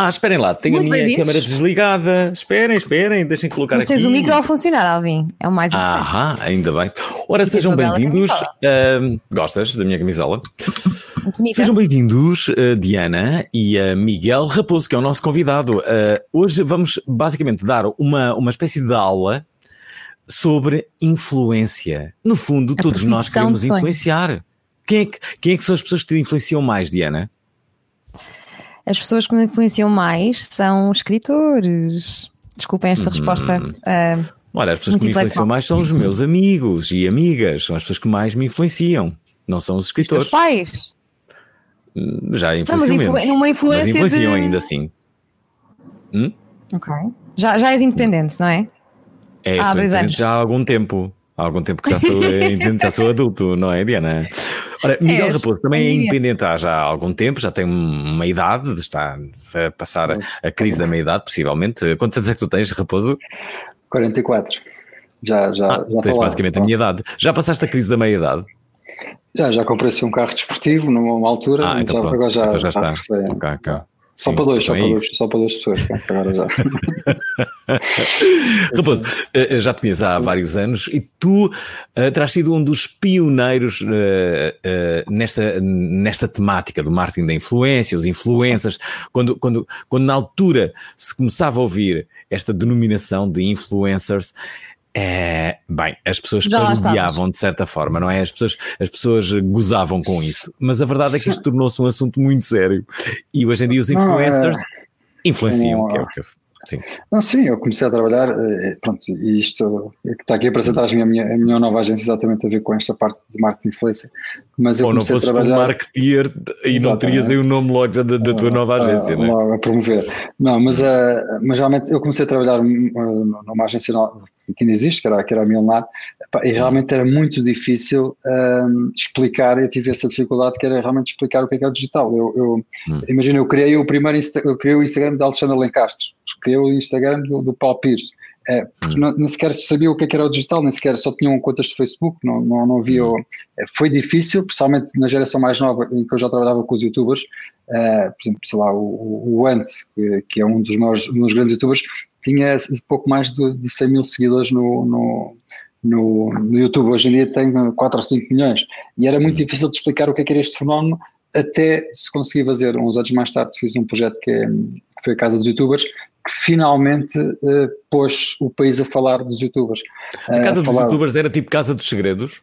Ah, esperem lá, tenho Muito a minha câmera desligada. Esperem, esperem, deixem colocar Mas aqui. tens o micro a funcionar, Alvin. É o mais importante. Aham, ainda bem. Ora, sejam bem-vindos. ahm, gostas da minha camisola? Sejam bem-vindos, eh, Diana e eh, Miguel Raposo, que é o nosso convidado. Eh, hoje vamos basicamente dar uma, uma espécie de aula sobre influência. No fundo, A todos nós queremos influenciar. Quem é, que, quem é que são as pessoas que te influenciam mais, Diana? As pessoas que me influenciam mais são escritores. Desculpem esta resposta. ah, Olha, as pessoas que me influenciam mais são os meus amigos e amigas, são as pessoas que mais me influenciam, não são os os escritores. pais. Já Não, influenciam mas influ- numa influência mas influenciam de- ainda assim. Hum? Ok. Já, já és independente, não é? É, Há dois anos. já há algum tempo. Há algum tempo que já sou, já sou adulto, não é, Diana? Ora, Miguel És, Raposo também é independente há já algum tempo, já tem uma idade, está a passar a, a crise da meia-idade, possivelmente. Quantos anos é que tu tens, Raposo? 44. Já, já, Ah, já tens lá. basicamente a minha idade. Já passaste a crise da meia-idade? Já, já comprei assim um carro desportivo numa altura, Ah, então já, pronto. agora já, então já está. ok. Só Sim, para dois, só é para isso. dois, só para duas pessoas. Agora já. Raposo, eh, já te conheço há vários anos e tu eh, terás sido um dos pioneiros eh, eh, nesta, nesta temática do marketing da influência, os influencers, quando, quando, quando na altura se começava a ouvir esta denominação de influencers. É, bem, as pessoas parodiavam de certa forma, não é? As pessoas, as pessoas gozavam com isso, mas a verdade é que isto tornou-se um assunto muito sério e hoje em dia os Não, é- influencers influenciam, Não, que é o que eu, sim. Não, sim, eu comecei a trabalhar, eh, pronto, e isto que está aqui a apresentar a minha, a minha nova agência exatamente a ver com esta parte de marketing de influência, mas eu Ou não tu trabalhar... marketeer e não Exatamente. terias aí o nome logo da, da tua nova a- agência, não é? logo a promover. Não, mas, eh, mas realmente eu comecei a trabalhar hum, eh, numa agência que ainda existe, que era, que era a Milnar, epá, e realmente era muito difícil hum, explicar, eu tive essa dificuldade que era realmente explicar o que é que é o digital. Eu, eu Hum. imagina, eu criei o primeiro eu criei o Instagram de Alexandre Lencastre, criei o Instagram do, do Paulo Pires. É, porque Hum. não, nem sequer sabia o que, é que era o digital, nem sequer só tinham contas de Facebook, não, não, não havia. Hum. é, foi difícil, principalmente na geração mais nova, em que eu já trabalhava com os youtubers, eh, por exemplo, sei lá, o, o, o Ant, que, que é um dos maiores, um dos grandes youtubers, tinha pouco mais de, de 100 mil seguidores no, no, no, no YouTube. Hoje em dia tem 4 ou 5 milhões. E era muito difícil de explicar o que é que era este fenómeno, até se conseguir fazer. Uns anos mais tarde fiz um projeto que, é, que foi a Casa dos Youtubers, que finalmente eh, pôs o país a falar dos youtubers. A Eh, casa dos falar- youtubers era tipo Casa dos Segredos?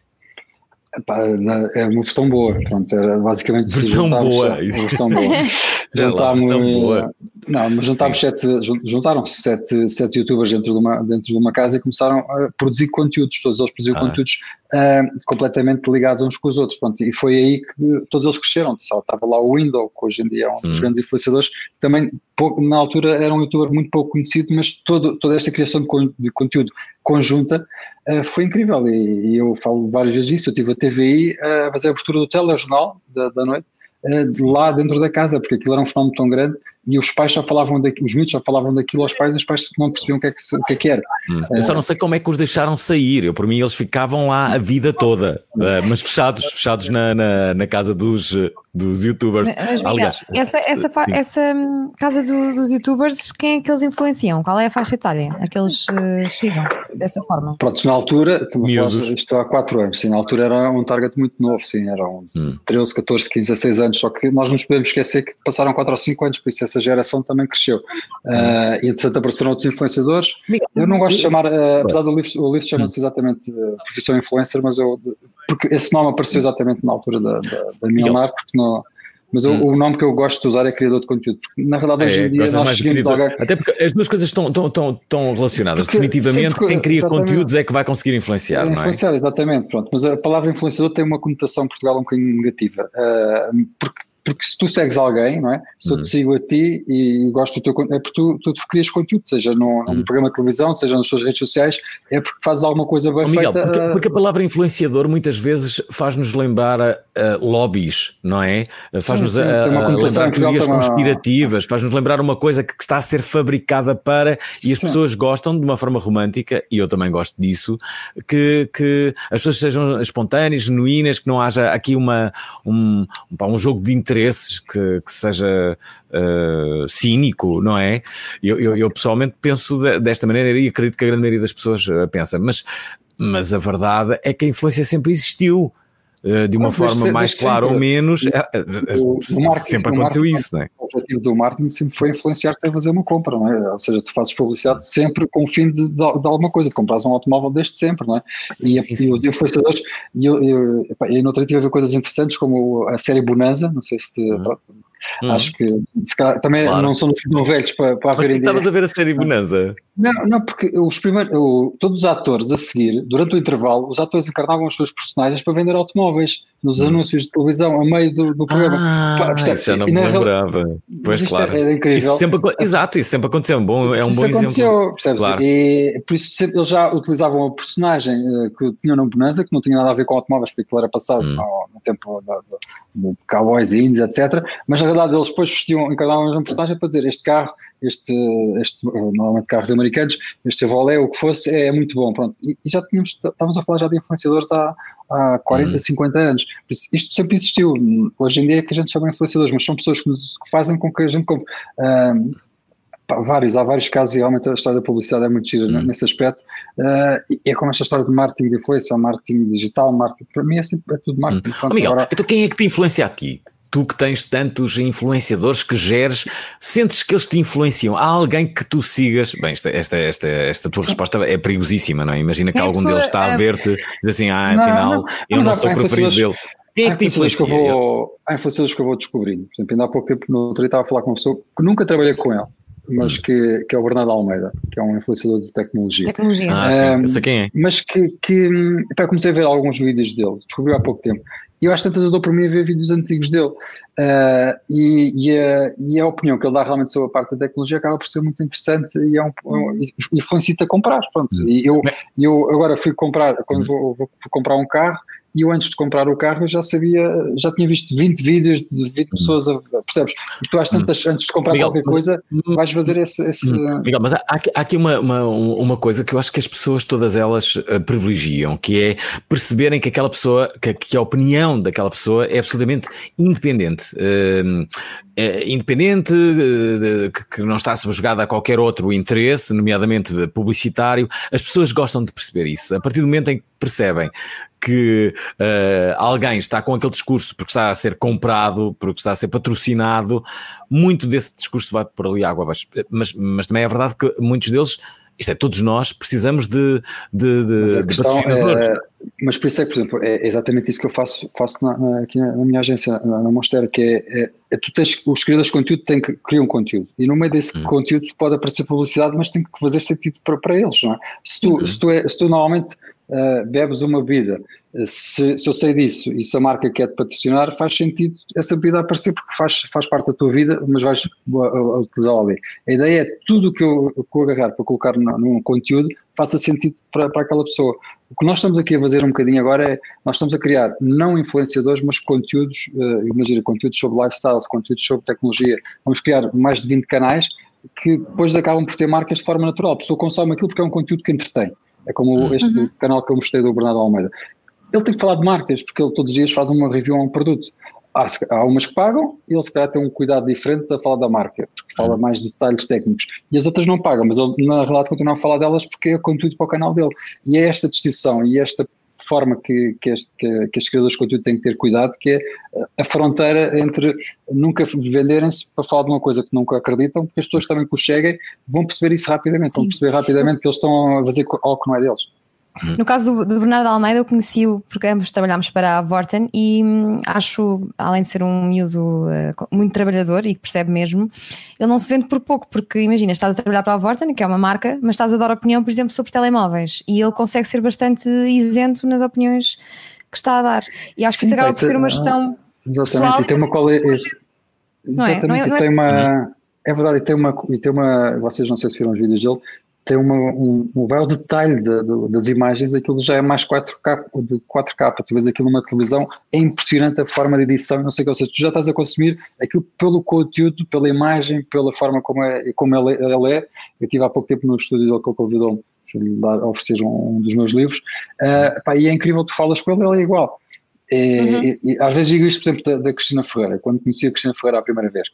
É uma versão boa, pronto, era basicamente Versão boa. versão boa. Boa. Não, mas juntámos sete, jun- juntaram-se sete, sete youtubers dentro de, uma, dentro de uma casa e começaram a produzir conteúdos, todos eles produziam Ah. conteúdos ah, completamente ligados uns com os outros, pronto, e foi aí que todos eles cresceram, Só estava lá o Window, que hoje em dia é um dos Hum. grandes influenciadores, também pouco, na altura era um youtuber muito pouco conhecido, mas todo, toda esta criação de, con- de conteúdo conjunta Uh, foi incrível e, e eu falo várias vezes disso. Eu tive a TVI uh, a fazer a abertura do telejornal da, da noite uh, de lá dentro da casa, porque aquilo era um fenómeno tão grande e os pais já falavam daquilo, os miúdos já falavam daquilo aos pais e os pais não percebiam o que é que, se- o que, é que era. Hum. Eu só não sei como é que os deixaram sair. Eu, por mim, eles ficavam lá a vida toda, eh, mas fechados, fechados na, na, na casa dos, dos youtubers. Mas, Miguel, Aliás, essa, essa, sim. essa hum, casa do- dos youtubers, quem é que eles influenciam? Qual é a faixa etária a que eles eh, chegam dessa forma? Pronto, na altura, isto há 4 anos, sim, na altura era um target muito novo, sim, eram Hum. 13, 14, 15, 16 anos, só que nós não nos podemos esquecer que passaram 4 ou 5 anos, por isso essa essa geração também cresceu. Uh, e entretanto apareceram outros influenciadores. Eu não gosto de chamar, uh, apesar do livro, o livro chama-se exatamente uh, Profissão Influencer, mas eu, porque esse nome apareceu exatamente na altura da, da, da minha marca, porque não mas hum. o, nome que eu gosto de usar é criador de conteúdo, porque na realidade hoje é, em dia nós seguimos alguém. Até porque as duas coisas estão, estão, estão, estão relacionadas. Porque, Definitivamente, sim, porque, quem cria conteúdos é que vai conseguir influenciar. É, influenciar, é? exatamente. Pronto. Mas a palavra influenciador tem uma conotação em Portugal um bocadinho negativa, uh, porque porque se tu segues alguém, não é? Se eu te uhum. sigo a ti e gosto do teu conteúdo, é porque tu, tu crias conteúdo, seja num, num uhum. programa de televisão, seja nas suas redes sociais, é porque fazes alguma coisa bem oh, Miguel, feita. Porque, porque, a palavra influenciador muitas vezes faz-nos lembrar uh, lobbies, não é? Faz-nos lembrar teorias conspirativas, faz-nos lembrar uma coisa que, que, está a ser fabricada para e as sim. pessoas gostam de uma forma romântica, e eu também gosto disso, que, que as pessoas sejam espontâneas, genuínas, que não haja aqui uma, um, um, um jogo de interesse interesses, que, que seja uh, cínico, não é? Eu, eu, eu, pessoalmente penso desta maneira e acredito que a grande maioria das pessoas uh, pensa, mas, mas a verdade é que a influência sempre existiu. Uh, de uma forma mais clara ou menos, o, o marketing, sempre aconteceu marketing, isso, não é? O objetivo do marketing sempre foi influenciar-te a fazer uma compra, não é? Ou seja, tu fazes publicidade sempre com o fim de, de, de alguma coisa, de comprar um automóvel desde sempre, não é? E, sim, sim. e os influenciadores, e eu, eu, eu, eu tive a ver coisas interessantes como a série Bonanza, não sei se te, uhum. Hum. Acho que calhar, também claro. não são assim tão velhos para, para haver Estavas a ver a série Bonanza? Não, não, porque os primeiros, todos os atores a seguir, durante o intervalo, os atores encarnavam os seus personagens para vender automóveis nos hum. anúncios de televisão, a meio do, do programa. Ah, isso já não me lembrava. Pois claro. Era incrível. Isso sempre, exato, isso sempre aconteceu. Bom, é um isso bom aconteceu, exemplo. Percebes? Claro. E por isso sempre, eles já utilizavam a personagem uh, que tinham na Bonanza, que não tinha nada a ver com automóveis, porque aquilo era passado hum. no, no, tempo de cowboys e índios, etc. Mas na verdade eles depois vestiam, encarnavam mesma personagem para dizer este carro, este, este normalmente carros americanos, este Chevrolet, o que fosse, é, muito bom. Pronto. E, e já tínhamos, estávamos a falar já de influenciadores há, há 40, hum. 50 anos. Isto sempre existiu. Hoje em dia é que a gente chama influenciadores, mas são pessoas que, que fazem com que a gente compre. Um, vários, há vários casos e realmente a história da publicidade é muito gira hum. nesse aspecto. Uh, é como esta história de marketing de influência, marketing digital, marketing, para mim é, sempre, é tudo marketing. Hum. Oh, Miguel, agora... então quem é que te influencia a ti? Tu que tens tantos influenciadores que geres, sentes que eles te influenciam? Há alguém que tu sigas? Bem, esta, esta, esta, esta tua resposta é perigosíssima, não é? Imagina que algum deles está a é- ver-te e diz assim: ah, afinal, não, não. eu não sou preferido dele. Quem é que te influencia? Que eu vou, há influenciadores que eu vou descobrindo. Por exemplo, ainda há pouco tempo no outro dia estava a falar com uma pessoa que nunca trabalhei com ele mas que, que é o Bernardo Almeida, que é um influenciador de tecnologia. Tecnologia. Ah, sim, um, sei quem é. Mas que, que pá, comecei a ver alguns vídeos dele, descobri há pouco tempo. E eu acho que tantas eu dou por mim a ver vídeos antigos dele. Uh, e, e, a, e, a, opinião que ele dá realmente sobre a parte da tecnologia acaba por ser muito interessante e é um, um influencia-te a comprar. Pronto. E eu, eu agora fui comprar, quando vou, vou, comprar um carro, e eu antes de comprar o carro já sabia, já tinha visto 20 vídeos de 20 hum. pessoas, a, percebes? E tu às tantas, antes de comprar Miguel, qualquer coisa, vais fazer esse... esse... Miguel, mas há, há aqui uma, uma, uma, coisa que eu acho que as pessoas, todas elas, uh, privilegiam, que é perceberem que aquela pessoa, que, que, a opinião daquela pessoa é absolutamente independente. Uh, é independente, uh, que, que não está subjugada a qualquer outro interesse, nomeadamente publicitário. As pessoas gostam de perceber isso. A partir do momento em que percebem que uh, alguém está com aquele discurso porque está a ser comprado, porque está a ser patrocinado, muito desse discurso vai por ali água abaixo. Mas, mas também é verdade que muitos deles, isto é, todos nós precisamos de, de, de, de patrocinadores. É, mas por isso é que, por exemplo, é exatamente isso que eu faço, faço na, na, aqui na, minha agência, na, na Monster, que é, é, é, tu tens, os criadores de conteúdo têm que criar um conteúdo e no meio desse hum. conteúdo pode aparecer publicidade, mas tem que fazer sentido para, para eles, não é? Se tu, se tu, é, se tu normalmente uh, bebes uma bebida, se, se, eu sei disso e se a marca quer te patrocinar, faz sentido essa bebida aparecer porque faz, faz parte da tua vida, mas vais utilizá-la ali. A ideia é tudo que eu, que eu agarrar para colocar num conteúdo faça sentido para, para aquela pessoa. O que nós estamos aqui a fazer um bocadinho agora é, nós estamos a criar não influenciadores, mas conteúdos, uh, imagina, conteúdos sobre lifestyles, conteúdos sobre tecnologia. Vamos criar mais de 20 canais que depois acabam por ter marcas de forma natural. A pessoa consome aquilo porque é um conteúdo que entretém. É como uhum. este uhum. canal que eu mostrei do Bernardo Almeida. Ele tem que falar de marcas, porque ele todos os dias faz uma review a um produto. Há, há umas que pagam e ele se calhar tem um cuidado diferente a falar da marca, porque fala uhum. mais de detalhes técnicos. E as outras não pagam, mas ele na realidade continua a falar delas porque é conteúdo para o canal dele. E é esta distinção e esta forma que, que, este, que, que estes criadores de conteúdo têm que ter cuidado, que é a fronteira entre nunca venderem-se para falar de uma coisa que nunca acreditam, porque as pessoas também que os cheguem vão perceber isso rapidamente, Sim. vão perceber rapidamente que eles estão a fazer algo que não é deles. No caso do, do, Bernardo Almeida, eu conheci-o porque ambos trabalhámos para a Vorten e hum, acho, além de ser um miúdo uh, muito trabalhador e que percebe mesmo, ele não se vende por pouco, porque imagina, estás a trabalhar para a Vorten, que é uma marca, mas estás a dar opinião, por exemplo, sobre telemóveis e ele consegue ser bastante isento nas opiniões que está a dar. E acho Sim, que isso acaba por ser uma gestão. Exatamente, e tem uma qualidade. Exatamente, não é? Não tem uma. É verdade, e tem uma, e tem uma. Vocês não sei se viram os vídeos dele, tem uma, um, um, ao detalhe de, de, das imagens, aquilo já é mais 4K, de 4K, tu vês aquilo numa televisão, é impressionante a forma de edição, não sei o que, ou seja, tu já estás a consumir aquilo pelo conteúdo, pela imagem, pela forma como, é, como ele é, eu estive há pouco tempo no estúdio dele que ele convidou-me oferecer um, um, dos meus livros, uh, pá, e é incrível, tu falas com ele, ele é igual, e, uhum. e, e, às vezes digo isto, por exemplo, da, da, Cristina Ferreira. Quando conheci a Cristina Ferreira a primeira vez,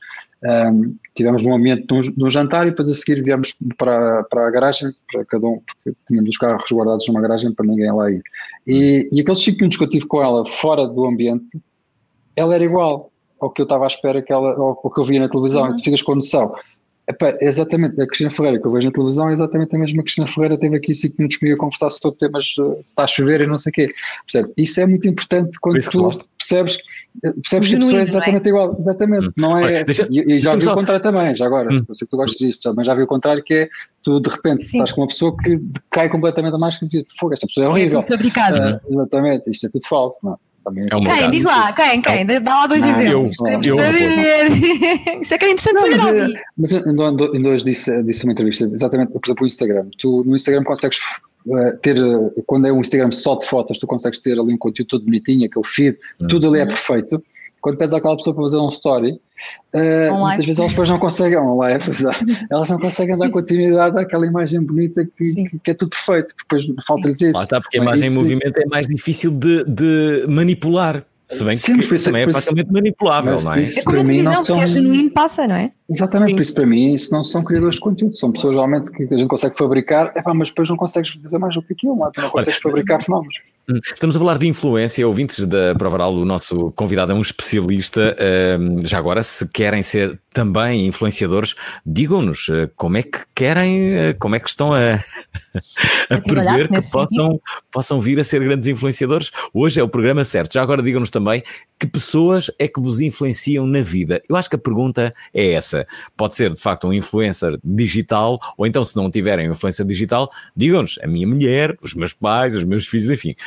um, tivemos um ambiente de um, de um, jantar e depois a seguir viemos para, para a garagem, para cada um, porque tínhamos os carros guardados numa garagem para ninguém lá ir. E, e aqueles 5 minutos que eu tive com ela fora do ambiente, ela era igual ao que eu estava à espera que ela, ao, ao que eu via na televisão. Uhum. Tu ficas com noção. Epá, exatamente, a Cristina Ferreira que eu vejo na televisão é exatamente a mesma Cristina Ferreira teve aqui 5 minutos comigo a conversar sobre temas uh, se está a chover e não sei o quê. Percebe? Isso é muito importante quando tu percebes, percebes que a pessoa é, é exatamente é? igual. Exatamente. Hum. Não é, Olha, deixa, e, e, já vi só... o contrário também, já agora. Hum. Eu sei que tu gostas disto, mas já vi o contrário que é tu de repente Sim. estás com uma pessoa que cai completamente a mais que fogo, esta pessoa é horrível. É tudo fabricado. Uh, exatamente, isto é tudo falso. Não. Também é um quem? Diz lá, quem? Quem? Dá lá dois não, exemplos. Eu, eu, saber. Isso é que é interessante saber. Mas, mas ainda hoje disse, disse uma entrevista, exatamente, por exemplo, o Instagram. Tu no Instagram consegues uh, ter, uh, quando é um Instagram só de fotos, tu consegues ter ali um conteúdo todo bonitinho, aquele feed, hum. tudo ali é perfeito quando pedes àquela pessoa para fazer um story, uh, muitas vezes elas depois não conseguem, live, elas não conseguem dar continuidade àquela imagem bonita que, que, que é tudo perfeito, depois falta-lhes isso. Lá está, porque a imagem em movimento é mais difícil de, de manipular. Se bem Sim, que isso, também é facilmente manipulável, não é? É como a televisão, se é genuíno passa, não é? Exatamente, Sim. por isso para mim isso não são criadores de conteúdo, são pessoas realmente que a gente consegue fabricar, é pá, mas depois não consegues fazer mais do que aquilo, não, é? tu não consegues Olha, fabricar fenómenos. Hum, estamos a falar de influência, ouvintes da Provaral, o nosso convidado é um especialista. Uh, já agora, se querem ser também influenciadores, digam-nos uh, como é que querem, uh, como é que estão a, a prever que possam, possam vir a ser grandes influenciadores. Hoje é o programa certo. Já agora digam-nos também que pessoas é que vos influenciam na vida. Eu acho que a pergunta é essa. Pode ser, de facto, um influencer digital, ou então, se não tiverem influência digital, digam-nos, a minha mulher, os meus pais, os meus filhos, enfim.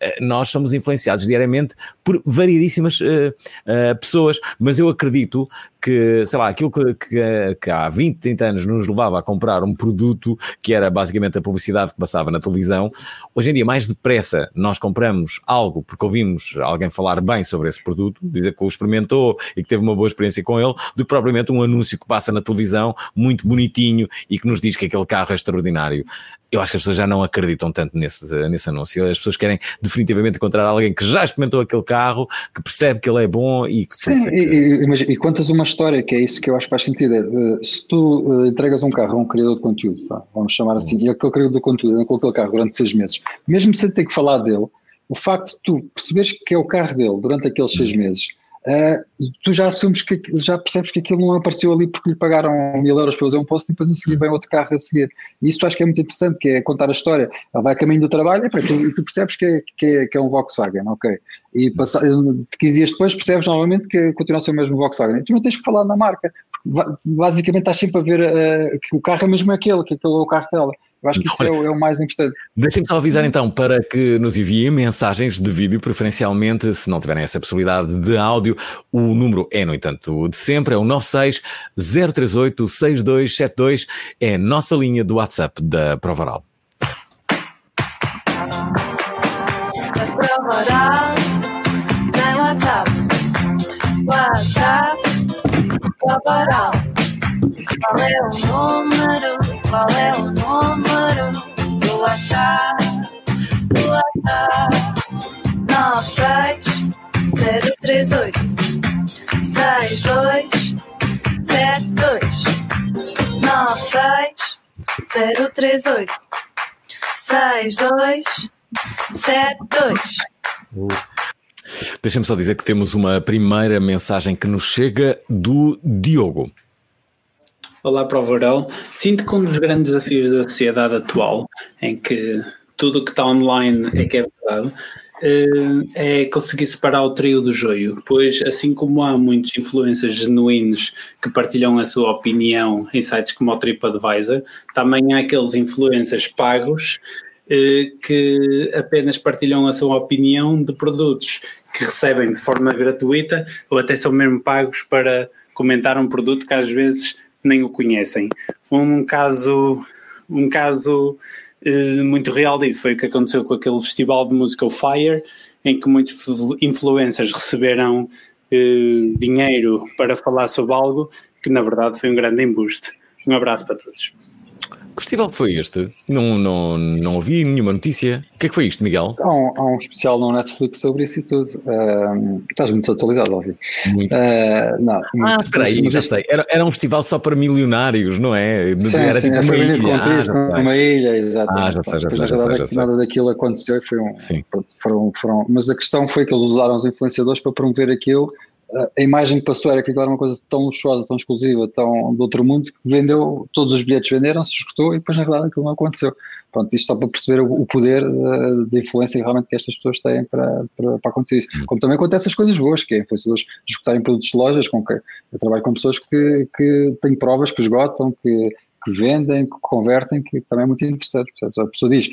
Eh, nós somos influenciados diariamente por variedíssimas uh, uh, pessoas, mas eu acredito que, sei lá, aquilo que, que, que, há 20, 30 anos nos levava a comprar um produto que era basicamente a publicidade que passava na televisão, hoje em dia, mais depressa, nós compramos algo porque ouvimos alguém falar bem sobre esse produto, dizer que o experimentou e que teve uma boa experiência com ele, do que propriamente um anúncio que passa na televisão, muito bonitinho e que nos diz que aquele carro é extraordinário eu acho que as pessoas já não acreditam tanto nesse, nesse anúncio. As pessoas querem definitivamente encontrar alguém que já experimentou aquele carro, que percebe que ele é bom e que. Sim, que... E, e, e, contas uma história, que é isso que eu acho que faz sentido. É, se tu uh, entregas um carro a um criador de conteúdo, tá, vamos chamar assim, uhum. e aquele criador de conteúdo com aquele carro durante seis meses, mesmo sem ter que falar dele, o facto de tu perceberes que é o carro dele durante aqueles seis uhum. meses Uh, tu já assumes que já percebes que aquilo não apareceu ali porque lhe pagaram mil euros para fazer um post e depois a seguir vem outro carro a seguir. E isso acho que é muito interessante, que é contar a história. Ela vai a caminho do trabalho e tu, tu, percebes que é, que, é, que é um Volkswagen, ok? E passa, 15 dias depois percebes novamente que continua a ser o mesmo Volkswagen. E tu não tens que falar na marca, basicamente estás sempre a ver uh, que o carro é mesmo aquele, que aquele é o carro dela. Eu acho que isso é o, é o, mais importante. Deixem-me só avisar então para que nos enviem mensagens de vídeo, preferencialmente, se não tiverem essa possibilidade de áudio. O número é, no entanto, de sempre, é o 96 038 6272, é a nossa linha do WhatsApp da Prova Oral. Prova Oral, WhatsApp, WhatsApp, Prova Oral. Qual é o número? Qual é o número do WhatsApp? Do WhatsApp? 96 038 62 72 96 038 62 sete. Deixa-me só dizer que temos uma primeira mensagem que nos chega do Diogo. Olá para o verão. Sinto que um dos grandes desafios da sociedade atual, em que tudo o que está online é que é verdade, eh, é conseguir separar o trio do joio, pois assim como há muitos influencers genuínos que partilham a sua opinião em sites como o TripAdvisor, também há aqueles influencers pagos eh, que apenas partilham a sua opinião de produtos que recebem de forma gratuita ou até são mesmo pagos para comentar um produto que às vezes nem o conhecem. Um caso, um caso eh, muito real disso foi o que aconteceu com aquele festival de música o Fire, em que muitos influencers receberam eh, dinheiro para falar sobre algo que na verdade foi um grande embuste. Um abraço para todos. Que festival foi este? Não, não, não ouvi nenhuma notícia. O que é que foi isto, Miguel? Há um, há um especial no Netflix sobre isso e tudo. Uh, estás muito atualizado, óbvio. Muito. Uh, não, ah, espera aí, já sei. Era, era um festival só para milionários, não é? Sim, era sim, tipo uma ilha. com isto, Ah, já sei. uma ilha, exato. Ah, já sei, já sei, já sei, é já sei. nada daquilo aconteceu e foi um. Sim. pronto, foram, foram, mas a questão foi que eles usaram os influenciadores para promover aquilo. A imagem que passou era que aquilo era uma coisa tão luxuosa, tão exclusiva, tão do outro mundo, que vendeu, todos os bilhetes venderam, se esgotou e depois na verdade aquilo não aconteceu. Pronto, isto só para perceber o, o poder eh, de influência realmente que estas pessoas têm para, para, para acontecer isso. Como também acontece as coisas boas, que é influenciadores esgotarem produtos de lojas, com que eu trabalho com pessoas que, que têm provas que esgotam, que, que vendem, que convertem, que também é muito interessante. Portanto, a pessoa diz,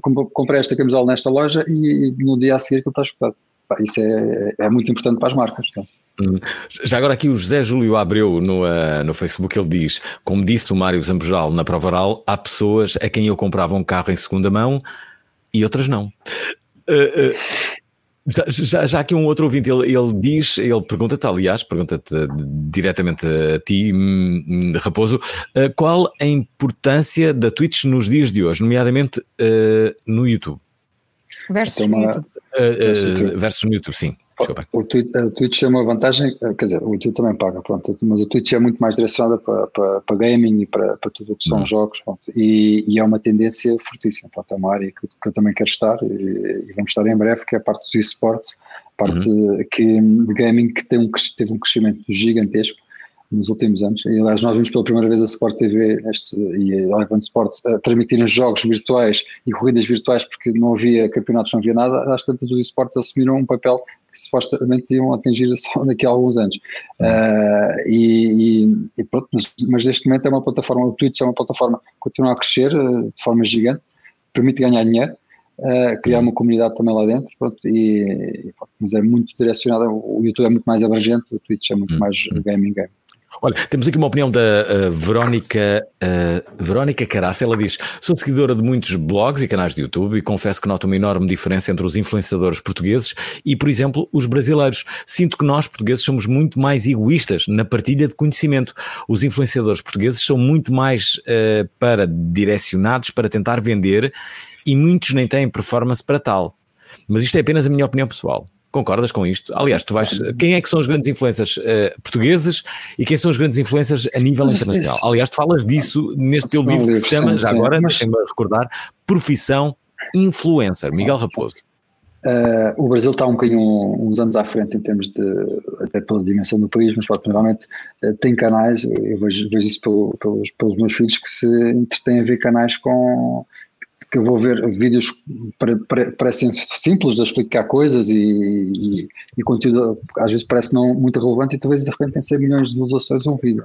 comp- comprei esta camisola nesta loja e, no dia a seguir aquilo está esgotado. Isso é, é muito importante para as marcas. Então. Já agora aqui o José Júlio Abreu no, ah, no Facebook, ele diz, como disse o Mário Zambojal na prova oral, há pessoas a quem eu comprava um carro em segunda mão e outras não. Ah, ah, já, já, já aqui um outro ouvinte, ele, ele diz, ele pergunta-te, aliás, pergunta-te diretamente a ti, hum, hum, Raposo, qual a importância da Twitch nos dias de hoje, nomeadamente no YouTube? Versus Tem uma- YouTube. Ah, ah, Versus no YouTube, sim. Desculpa. O Twitch, a Twitch tem uma vantagem, eh, quer dizer, o YouTube também paga, pronto, mas a Twitch é muito mais direcionada para, para, para gaming e para, para tudo o que são Uhum. jogos, pronto, e, e é uma tendência fortíssima, pronto, é uma área que, que eu também quero estar e, e vamos estar em breve, que é a parte dos esportes, a parte que, de gaming que tem um, teve um crescimento gigantesco nos últimos anos. E, aliás, nós vimos pela primeira vez a Sport TV neste, e a Eleven Sports a transmitirem jogos virtuais e corridas virtuais porque não havia campeonatos, não havia nada. Às tantas, os esportes assumiram um papel que supostamente iam atingir só daqui a alguns anos. Ah, e, e- pronto, mas, mas neste momento é uma plataforma, o Twitch é uma plataforma que continua a crescer ah, de forma gigante, permite ganhar dinheiro. ah, criar uma comunidade também lá dentro, pronto, e, e pronto, mas é muito direcionada. O YouTube é muito mais abrangente, o Twitch é muito mais gaming game. Olha, temos aqui uma opinião da uh, Verónica, uh, Verónica Caraça. Ela diz: Sou seguidora de muitos blogs e canais de YouTube e confesso que noto uma enorme diferença entre os influenciadores portugueses e, por exemplo, os brasileiros. Sinto que nós, portugueses, somos muito mais egoístas na partilha de conhecimento. Os influenciadores portugueses são muito mais uh, para direcionados para tentar vender e muitos nem têm performance para tal. Mas isto é apenas a minha opinião pessoal. Concordas com isto? Aliás, tu vais. Quem é que são os grandes influencers uh, portugueses e quem são os grandes influencers a nível internacional? isso- Aliás, tu falas disso neste teu livro que se chama, já agora, Mas- deixem-me recordar, Profissão Influencer. Miguel Raposo. Uh, o Brasil está um bocadinho uns anos à frente em termos de, até pela dimensão do país, mas pronto, normalmente uh, tem canais, eu vejo, vejo isso pelo- pelos, pelos meus filhos, que se entretêm a ver canais com que eu vou ver vídeos pare- pare- parecem simples de explicar coisas e, e, e conteúdo às vezes parece não muito relevante e vês de repente tem 100 milhões de visualizações um vídeo.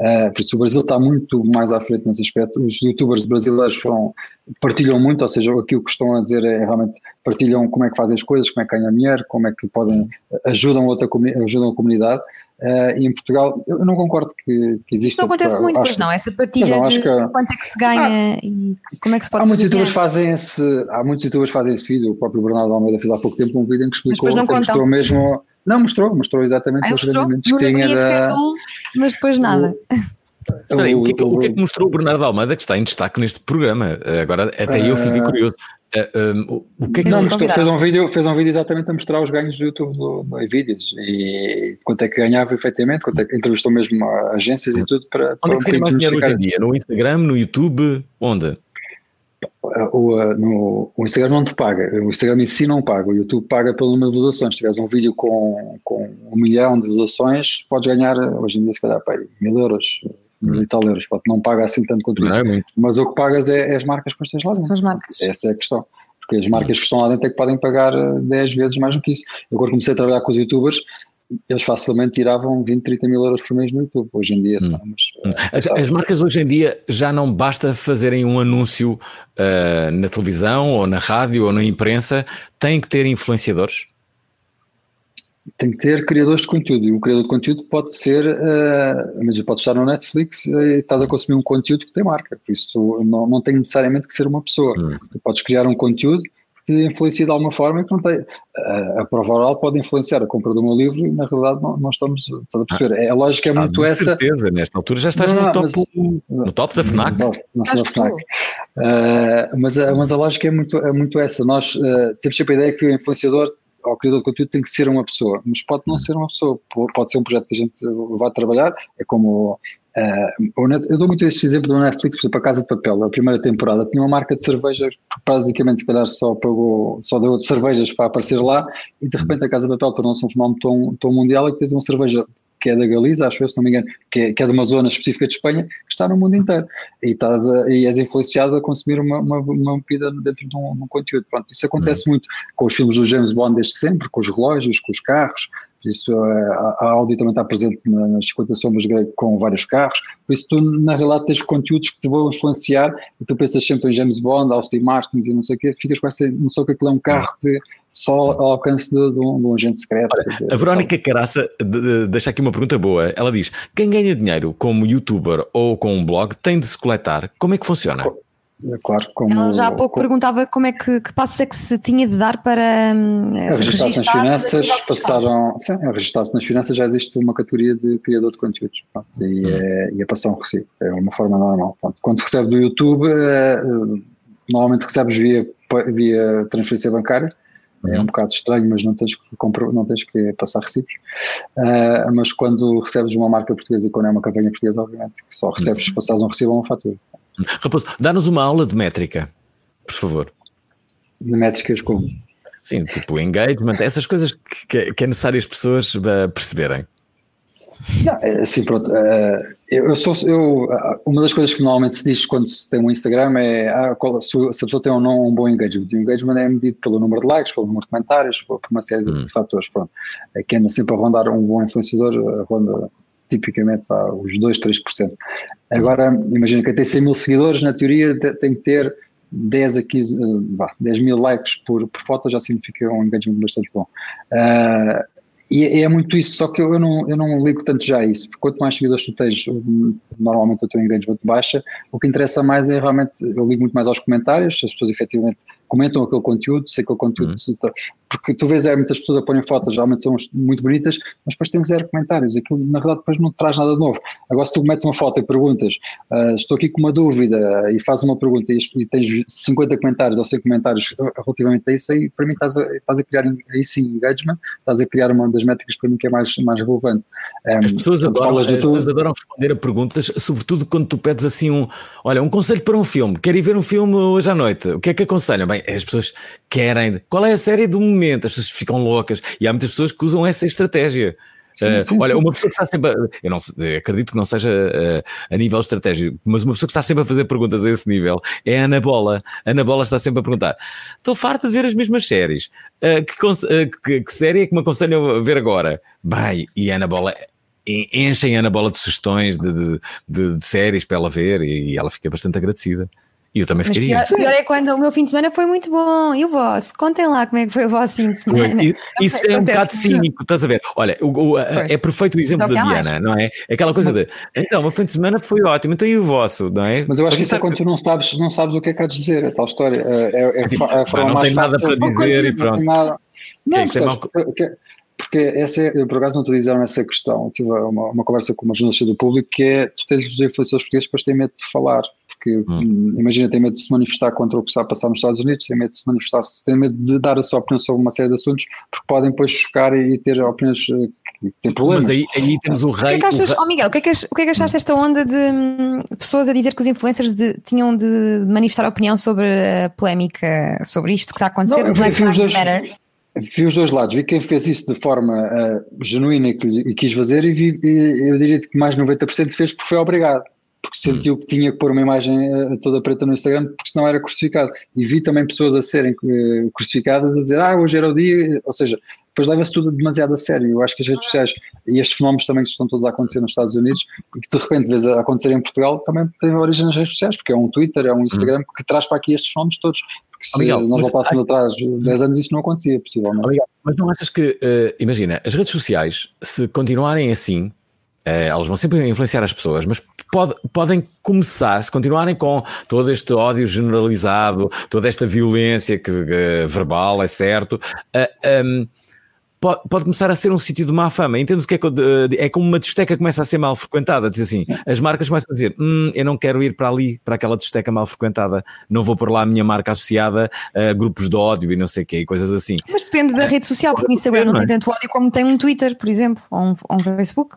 é? Uh, por isso o Brasil está muito mais à frente nesse aspecto. Os youtubers brasileiros foram, partilham muito, ou seja, aquilo que estão a dizer é realmente partilham como é que fazem as coisas, como é que ganham dinheiro, como é que podem, ajudam, outra, ajudam a comunidade. Uh, e em Portugal, eu não concordo que, que exista. Isto acontece muito, acho pois que- não? Essa partilha não, de que- quanto é que se ganha e como é que se pode Há muitos youtubers que fazem esse, há muitos youtubers que fazem esse vídeo, o próprio Bernardo Almeida fez há pouco tempo um vídeo em que explicou, não até contam. mostrou mesmo, não mostrou, mostrou exatamente Ah, os mostrou? rendimentos que tinha que fez da, um, mas depois nada. Espera aí, o, que é que, o que é que mostrou o Bernardo Almeida que está em destaque neste programa? Agora, até eu fiquei curioso. Uh, um, o- que é que Não, mostrou, fez um vídeo, fez um vídeo exatamente a mostrar os ganhos do YouTube do, do vídeos e quanto é que ganhava efetivamente, quanto é que entrevistou mesmo agências e tudo para, Onde para é que ganha mais dinheiro hoje em dia? No Instagram, no YouTube? Onde? o, no, o Instagram não te paga, o Instagram em si não paga, o YouTube paga pelo número de visualizações. Se tiveres um vídeo com, com um milhão de visualizações, podes ganhar, hoje em dia, se calhar, mil euros, mil e tal euros. Pode, não paga assim tanto quanto Não isso. é. Mas o que pagas é, é as marcas que tens lá dentro. São as marcas. Essa é a questão. Porque as marcas que estão lá dentro é que podem pagar eh, 10 vezes mais do que isso. Eu, quando comecei a trabalhar com os youtubers, eles facilmente tiravam 20, 30 mil euros por mês no YouTube. Hoje em dia, são, mas, eh, As, as marcas hoje em dia já não basta fazerem um anúncio ah, na televisão ou na rádio ou na imprensa, têm que ter influenciadores. Tem que ter criadores de conteúdo. E o criador de conteúdo pode ser, uh, pode estar no Netflix eh, e estás a consumir um conteúdo que tem marca. Por isso, tu não, não tem necessariamente que ser uma pessoa. Tu podes criar um conteúdo que te influencia de alguma forma e que não tem. Uh, a prova oral pode influenciar a compra do meu livro e, na realidade, não, não estamos. Estás a perceber? É, a lógica é Ah, muito de essa. certeza, nesta altura já estás Não, no, não, top, mas- no top da FNAC. FNAC. Uh, mas, a, mas a lógica é muito, é muito essa. Nós uh, temos sempre a ideia que o influenciador ou o criador de conteúdo tem que ser uma pessoa, mas pode não ser uma pessoa. Pode ser um projeto que a gente vai trabalhar. É como. uh, Net- eu dou muito este exemplo do Netflix, por exemplo, a Casa de Papel, a primeira temporada, tinha uma marca de cervejas que basicamente, se calhar, só pagou, só deu cervejas para aparecer lá e de repente a Casa de Papel tornou-se um fenómeno tão, tão mundial e que tens uma cerveja que é da Galiza, acho eu, se não me engano, que é, que é de uma zona específica de Espanha, que está no mundo inteiro. E, estás a- e és influenciado a consumir uma, uma, uma bebida dentro de um, um conteúdo. Pronto, isso acontece muito com os filmes do James Bond desde sempre, com os relógios, com os carros. Por isso, a, a Audi também está presente na- nas 50 sombras Grey com vários carros. Por isso, tu, na realidade, tens conteúdos que te vão influenciar e tu pensas sempre em James Bond, Austin Martins e não sei o quê, ficas com essa noção que aquilo é um carro de, só ao alcance de, de um, de um agente secreto. A Verónica Caraça de- de- deixa aqui uma pergunta boa. Ela diz: quem ganha dinheiro como youtuber ou com um blog tem de se coletar. Como é que funciona? É claro, como, Ela já há pouco como- perguntava como é que, que passos é que se tinha de dar para hum, A registrar-se nas finanças, a passaram. Sim, a registrar-se nas finanças já existe uma categoria de criador de conteúdos. pronto, e, é, e é passar um recibo. É uma forma normal. pronto. Quando se recebe do YouTube, eh, eh, normalmente recebes via, via transferência bancária. É um bocado estranho, mas não tens que, compro- não tens que passar recibos. Eh, mas quando recebes uma marca portuguesa e quando é uma campanha portuguesa, obviamente, que só recebes se passares um recibo ou uma fatura. Raposo, dá-nos uma aula de métrica, por favor. De métricas como. Sim, tipo engagement, essas coisas que, que- é necessário as pessoas eh, perceberem. Não, é assim, pronto. eh, eu, eu sou, eu, ah, uma das coisas que normalmente se diz quando se tem um Instagram é ah, qual- se, a pessoa tem ou não um bom engagement. E o engagement é medido pelo número de likes, pelo número de comentários, por, uma série de, de fatores. Pronto. É que anda sempre a rondar um bom influenciador, eh, ronda tipicamente pá, os 2, 3%. Agora, imagina que tem 100 mil seguidores, na teoria te- tem que ter 10 a 15, eh, vá, 10 mil likes por, por foto, já significa um engagement bastante bom. Ah, e é muito isso, só que eu, não, eu não ligo tanto já a isso, porque quanto mais seguidores tu tens, normalmente o teu engagement baixa, o que interessa mais é realmente, eu ligo muito mais aos comentários, se as pessoas efetivamente comentam aquele conteúdo, se aquele conteúdo, se tá- porque tu vês é, muitas pessoas a porem fotos, geralmente são muito bonitas, mas depois tens zero comentários, aquilo na verdade depois não te traz nada de novo. Agora se tu metes uma foto e perguntas, ah, estou aqui com uma dúvida e fazes uma pergunta e, e tens 50 comentários ou 100 comentários relativamente a isso, aí para mim estás a, estás a criar aí sim engagement, estás a criar uma das métricas para mim que é mais, mais relevante. As pessoas, adoram, as pessoas adoram responder a perguntas, sobretudo quando tu pedes assim um, olha, um conselho para um filme, quero ir ver um filme hoje à noite, o que é que aconselham? Bem, as pessoas querem, qual é a série do momento? As pessoas ficam loucas e há muitas pessoas que usam essa estratégia. Sim, Eh, sim, olha, sim. uma pessoa que está sempre, a, eu não sei, acredito que não seja eh, a nível estratégico, mas uma pessoa que está sempre a fazer perguntas a esse nível é a Ana Bola. A Ana Bola está sempre a perguntar: estou farta de ver as mesmas séries. Eh, que, que, que série é que me aconselham a ver agora? Bem, e a Ana Bola en- enchem a Ana Bola de sugestões de, de, de- de séries para ela ver e ela fica bastante agradecida. E eu também Mas ficaria. pior, pior é quando o meu fim de semana foi muito bom. E o vosso? Contem lá como é que foi o vosso fim de semana. Pois, i- Isso é um bocado cínico, estás a ver? Olha, o- o- a- é perfeito o exemplo Não da quer mais. Diana, não é? Aquela coisa de então, o meu fim de semana foi ótimo, então e o vosso, não é? Mas eu acho que isso é quando tu não sabes, não sabes o que é que há de dizer, a tal história. É, é, é, fa- é a forma não mais tem nada para dizer e pronto. Não, nada. não isto é percebes? porque, essa é, eu, por acaso não te dizeram essa questão. Tive uma, uma conversa com uma jornalista do público que é tu tens os influenciadores portugueses depois têm medo de falar, porque hum. imagina, tem medo de se manifestar contra o que está a passar nos Estados Unidos, tem medo de se manifestar, tem medo de dar a sua opinião sobre uma série de assuntos, porque podem depois chocar e ter opiniões que têm problemas. Mas aí, aí temos o rei. O que é que achas, oh Miguel, o que é que, o que, é que achaste desta onda de hum, pessoas a dizer que os influencers de, tinham de manifestar opinião sobre a polémica, sobre isto que está a acontecer, Não, Black Lives Matter? Vi os dois lados, vi quem fez isso de forma uh, genuína e, e, quis fazer, e, vi, e eu diria que mais de 90% fez porque foi obrigado, porque sentiu hum. que tinha que pôr uma imagem uh, toda preta no Instagram, porque senão era crucificado. E vi também pessoas a serem uh, crucificadas a dizer, ah, hoje era o dia, ou seja, depois leva-se tudo demasiado a sério. Eu acho que as redes sociais e estes fenómenos também que estão todos a acontecer nos Estados Unidos e que de repente vês a acontecer em Portugal também têm origem nas redes sociais, porque é um Twitter, é um Instagram que traz para aqui estes fenómenos todos. Porque se Miguel, nós voltássemos atrás 10 anos isso não acontecia, possivelmente. Miguel, mas não achas que, uh, imagina, as redes sociais, se continuarem assim, uh, elas vão sempre influenciar as pessoas, mas pode, podem começar, se continuarem com todo este ódio generalizado, toda esta violência que, uh, verbal, é certo, uh, um, pode, pode começar a ser um sítio de má fama. Entendo que é, é como uma discoteca começa a ser mal frequentada. Diz assim, as marcas começam a dizer: hum, eu não quero ir para ali, para aquela discoteca mal frequentada, não vou por lá a minha marca associada a grupos de ódio e não sei o quê, coisas assim. Mas depende da rede social, porque o Instagram não tem é? tanto ódio como tem um Twitter, por exemplo, ou um, ou um Facebook.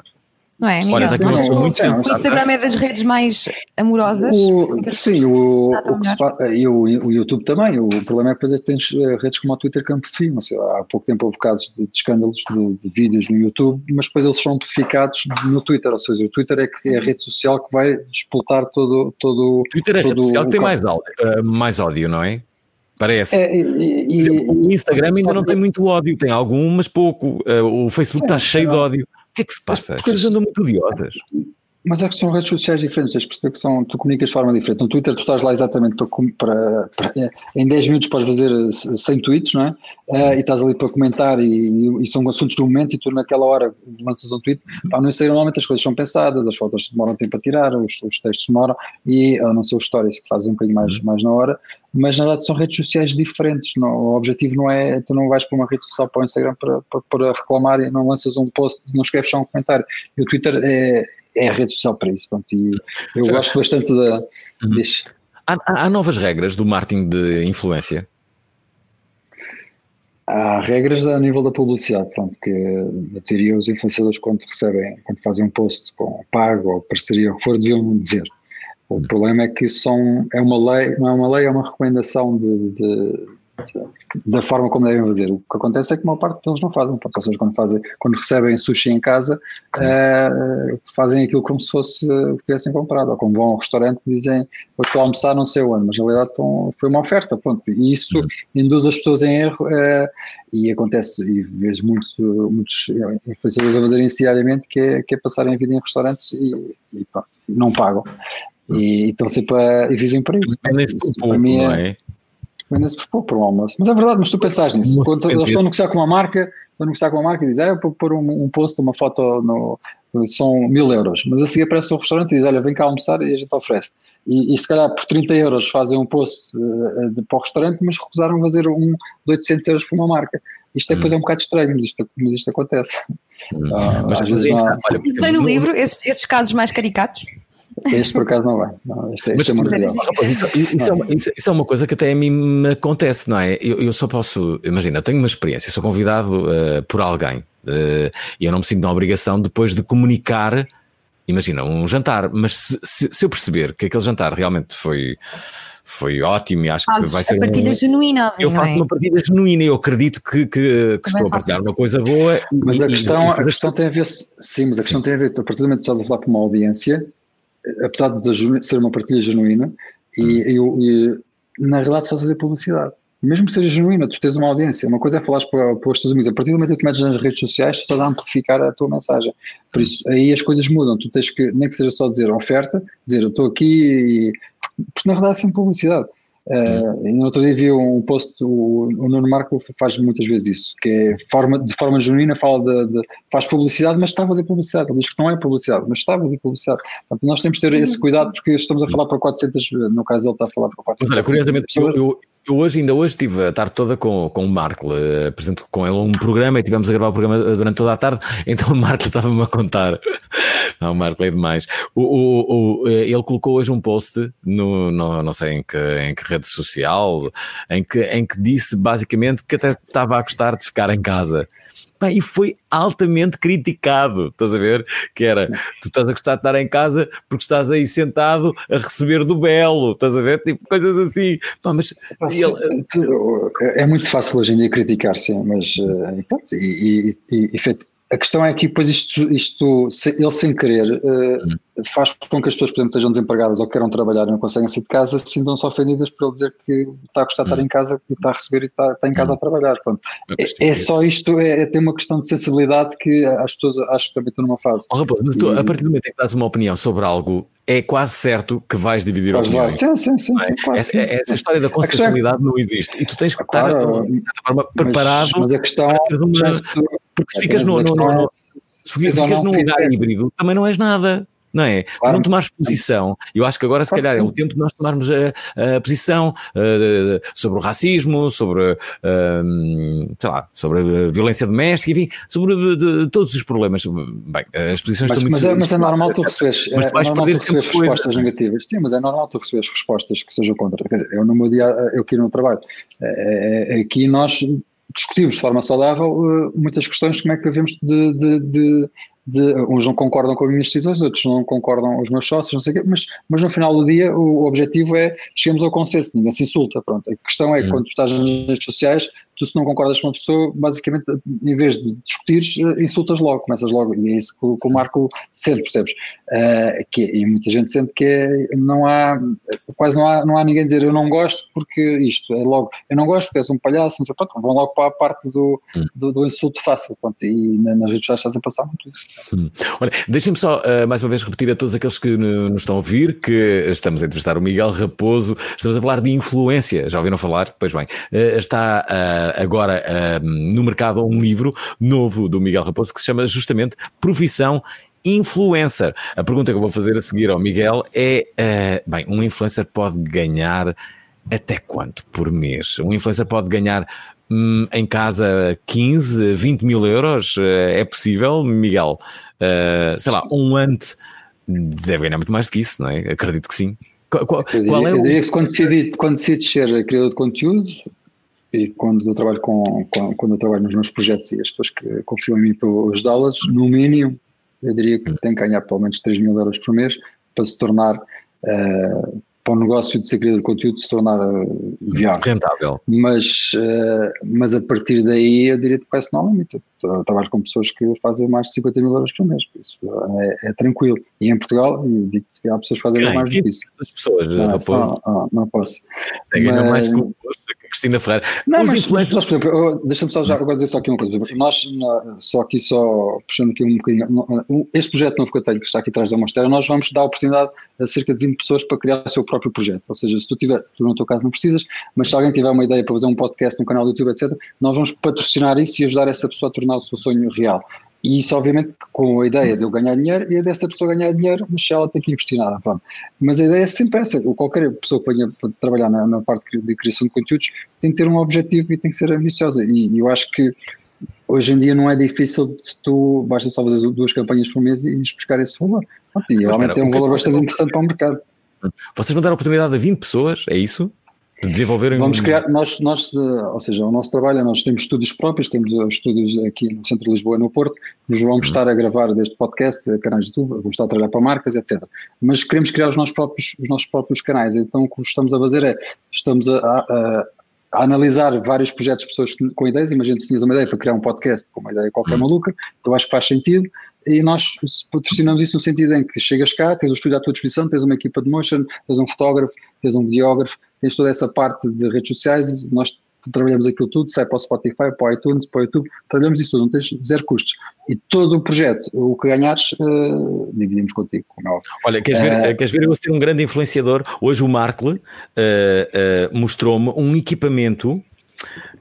Não é, Olha, não, muito o Instagram é das redes mais amorosas. O, sim, o, o, se, e o, o, YouTube também. O problema é que depois tens eh, redes como o Twitter que amplificam. Sei há pouco tempo houve casos de, de escândalos de, de, vídeos no YouTube, mas depois eles são amplificados no Twitter. Ou seja, o Twitter é, que é a rede social que vai disputar todo. todo o Twitter é a rede social que tem mais, áudio, eh, mais ódio, não é? Parece. É, e, e, o Instagram ainda não tem muito ódio, tem algum, mas pouco. Eh, o Facebook está cheio de ódio que é que se passa? As coisas andam muito odiosas. Mas é que são redes sociais diferentes, tens perceber que são, tu comunicas de forma diferente. No Twitter tu estás lá exatamente para, para, para em 10 minutos podes fazer 100 tweets, não é? Uh, e estás ali para comentar e, e, são assuntos do momento e tu naquela hora lanças um tweet. Pá, no Instagram normalmente as coisas são pensadas, as fotos demoram tempo a tirar, os, os textos demoram e a não ser os stories que fazem um bocadinho mais, uhum. mais na hora, mas na verdade são redes sociais diferentes. Não, o objetivo não é, tu não vais para uma rede social para o Instagram para, para, para reclamar e não lanças um post, não escreves só um comentário. E o Twitter é é a rede social para isso. Pronto, e eu gosto bastante da. Uhum. Há, há, novas regras do marketing de influência? Há regras a nível da publicidade, pronto, que na teoria os influenciadores quando recebem, quando fazem um post com pago ou parceria, o que for, deviam dizer. O problema é que são, é uma lei, não é uma lei, é uma recomendação de, de da forma como devem fazer. O que acontece é que uma parte deles não fazem, ou seja, quando, fazem, quando recebem sushi em casa, uh, fazem aquilo como se fosse o que tivessem comprado, ou como vão ao restaurante e dizem, hoje estou a almoçar não sei onde, mas na realidade estão, foi uma oferta, pronto, e isso uhum. induz as pessoas em erro, uh, e acontece, e vejo muito, muitos influenciadores a fazerem isso diariamente, que é, que é passarem a vida em restaurantes e, e pronto, não pagam. E estão sempre a, e vivem para isso. Dependem-se pouco, não é? Venda-se por, por um almoço. Mas é verdade, mas tu pensaste nisso. Quando eles estão a negociar com uma marca, estão a negociar com uma marca e dizem, ah, eu vou pôr um, um post, uma foto, no, são mil euros. Mas a seguir aparece o restaurante e diz, olha, vem cá almoçar e a gente oferece. E, e se calhar por 30 euros fazem um post uh, de, para o restaurante, mas recusaram fazer um de 800 euros por uma marca. Isto depois hum. é um bocado estranho, mas isto, mas isto acontece. Hum. Uh, mas, às vezes não há... Isso tem no livro, esses, esses casos mais caricatos? Este por acaso não vai. Não, este, este Mas, é isso, isso, é uma, isso, é uma, coisa que até a mim me acontece, não é? Eu, eu só posso, imagina, eu tenho uma experiência, sou convidado uh, por alguém uh, e eu não me sinto na obrigação depois de comunicar, imagina, um jantar, mas se, se, se eu perceber que aquele jantar realmente foi foi ótimo e acho que vai ser. Uma partilha um... genuína. Eu faço é? uma partilha genuína e eu acredito que, que, que estou a partilhar uma coisa boa. Mas a questão, e, a questão tem a ver, sim, mas a questão tem a ver, a partir do momento que estás a falar com uma audiência, apesar de ser uma partilha genuína, e, hum. e, e na realidade só fazer publicidade. Mesmo que seja genuína, tu tens uma audiência. Uma coisa é falar para, para os teus amigos. A partir do momento que tu metes nas redes sociais, tu estás a amplificar a tua mensagem. Por isso, aí as coisas mudam. Tu tens que, nem que seja só dizer oferta, dizer eu estou aqui, e, porque na realidade é sempre publicidade. Uh, no outro dia vi um post, o, o Nuno Marco faz muitas vezes isso, que é forma, de forma genuína, fala de, de, faz publicidade, mas está a fazer publicidade. Ele diz que não é publicidade, mas está a fazer publicidade. Portanto, nós temos que ter esse cuidado porque estamos a falar para 400, no caso ele está a falar para 400. Mas olha, curiosamente, eu, eu, Eu hoje, ainda hoje, estive a tarde toda com, com o Marco, uh, apresento com ele um programa e tivemos a gravar o programa durante toda a tarde, então o Marco estava-me a contar. Não, o Marco é demais. O, o, o, ele colocou hoje um post no, no, não sei em que, em que rede social, em que, em que disse basicamente que até estava a gostar de ficar em casa. Bem, e foi altamente criticado, estás a ver? Que era, tu estás a gostar de estar em casa porque estás aí sentado a receber do belo, estás a ver? Tipo, coisas assim. Pá, mas ele... É muito fácil hoje em dia criticar, sim, mas uh, e, e, e, a questão é que depois isto, isto ele sem querer, uh, faz com que as pessoas, por exemplo, estejam desempregadas ou queiram trabalhar e não conseguem sair de casa, se sintam-se ofendidas por ele dizer que está a gostar de estar em casa e está a receber e está, está em casa a trabalhar. é, é, só isto, é, é ter uma questão de sensibilidade que as pessoas acho que também estão numa fase. Oh, rapaz, mas tu, a partir do momento em que dás uma opinião sobre algo, é quase certo que vais dividir a opinião. Sim, sim, sim. sim, claro, essa, sim, essa sim. história da consensualidade não existe. E tu tens que estar, claro, de certa forma, preparado mas, mas a questão, para teres uma... Porque se ficas no, no, no, no, se ficas num lugar híbrido, também não és nada não é? Claro. Não tomares posição. Eu acho que agora, se claro calhar, é o tempo de nós tomarmos a, a posição uh, sobre o racismo, sobre, uh, sei lá, sobre a violência doméstica, enfim, sobre de, de, todos os problemas. Bem, as posições mas, estão mas muito. É, mas é normal tu receberes, mas tu vais é perder tu receberes respostas negativas. Sim, mas é normal tu receberes respostas que sejam contra. Quer dizer, eu no meu dia, eu aqui no trabalho, é, é, aqui nós discutimos de forma saudável muitas questões como é que devemos de, de, de, de, uns não concordam com as minhas decisões, outros não concordam com os meus sócios, não sei o quê, mas, mas no final do dia o, o objetivo é chegarmos ao consenso, ninguém se insulta, pronto. A questão é que quando tu estás nas redes sociais, tu se não concordas com uma pessoa, basicamente, em vez de discutires, eh, insultas logo, começas logo, e é isso que, que o Marco sente, percebes? Uh, que, e muita gente sente que é, não há, quase não há, não há ninguém a dizer eu não gosto porque isto, é logo, eu não gosto porque és um palhaço, não sei, pronto, vão logo para a parte do, hum. do, do, insulto fácil, pronto, e nas redes sociais estás a passar muito isso. Hum. Olha, deixem-me só uh, mais uma vez repetir a todos aqueles que nos estão a ouvir que estamos a entrevistar o Miguel Raposo, estamos a falar de influência, já ouviram falar? Pois bem, uh, está agora no mercado um livro novo do Miguel Raposo que se chama justamente Profissão influencer. A pergunta que eu vou fazer a seguir ao Miguel é: uh, bem, um influencer pode ganhar até quanto por mês? Um influencer pode ganhar hum, em casa 15, 20 mil euros? É possível, Miguel? Uh, sei lá, um ante deve ganhar muito mais do que isso, não é? Acredito que sim. Qual, qual, eu diria, qual é o... eu diria que quando decides, quando decides ser criador de conteúdo, e quando eu trabalho com, com, quando eu trabalho nos meus projetos e as pessoas que confiam em mim para ajudá-las, no mínimo, eu diria que tem que ganhar pelo menos 3 mil euros por mês para se tornar uh, para o negócio de ser criador de conteúdo se tornar uh, viável. Rentável. Mas, uh, mas a partir daí eu diria que vai não há limite. Eu trabalho com pessoas que fazem mais de 50 mil euros por mês, por isso é, é tranquilo. E em Portugal, digo que há pessoas que fazem Quem? mais do que isso. Essas pessoas, não, não, não, não posso. Ganham mais que o Cristina Ferreira. Não, Os mas, influencers... por exemplo, deixa-me só já agora dizer só aqui uma coisa. Nós, só aqui, só puxando aqui um bocadinho, este projeto novo que eu tenho, que está aqui atrás da Monstera, nós vamos dar a oportunidade a cerca de 20 pessoas para criar o seu próprio projeto. Ou seja, se tu tiver, tu no teu caso não precisas, mas se alguém tiver uma ideia para fazer um podcast no canal do YouTube, etc., nós vamos patrocinar isso e ajudar essa pessoa a tornar o seu sonho real. E isso, obviamente, com a ideia de eu ganhar dinheiro e a dessa pessoa ganhar dinheiro, mas se ela tem que investir nada. Pronto. Mas a ideia é sempre essa. Qualquer pessoa que venha trabalhar na, na, parte de criação de conteúdos tem que ter um objetivo e tem que ser ambiciosa. E, e eu acho que hoje em dia não é difícil de tu, basta só fazer duas campanhas por mês e buscar esse valor. Pronto, e realmente é um valor bastante interessante para o mercado. Vocês vão dar a oportunidade a 20 pessoas, é isso? De desenvolverem. Vamos criar, nós, nós, ou seja, o nosso trabalho, nós temos estúdios próprios, temos estúdios aqui no centro de Lisboa e no Porto, nos vamos uhum. estar a gravar deste podcast, canais de YouTube, vamos estar a trabalhar para marcas, etc. Mas queremos criar os nossos próprios, os nossos próprios canais, então o que estamos a fazer é, estamos a, a, a analisar vários projetos de pessoas com ideias, imagina que tinhas uma ideia para criar um podcast com uma ideia qualquer uhum. maluca, eu acho que faz sentido, e nós patrocinamos isso no sentido em que chegas cá, tens o estúdio à tua disposição, tens uma equipa de motion, tens um fotógrafo, tens um videógrafo, tens toda essa parte de redes sociais, nós trabalhamos aquilo tudo, sai para o Spotify, para o iTunes, para o YouTube, trabalhamos isso tudo, não tens zero custos. E todo o projeto, o que ganhares, uh, dividimos contigo, como é. Olha, queres ver, uh, queres ver eu ser um grande influenciador? Hoje o Markle uh, mostrou-me um equipamento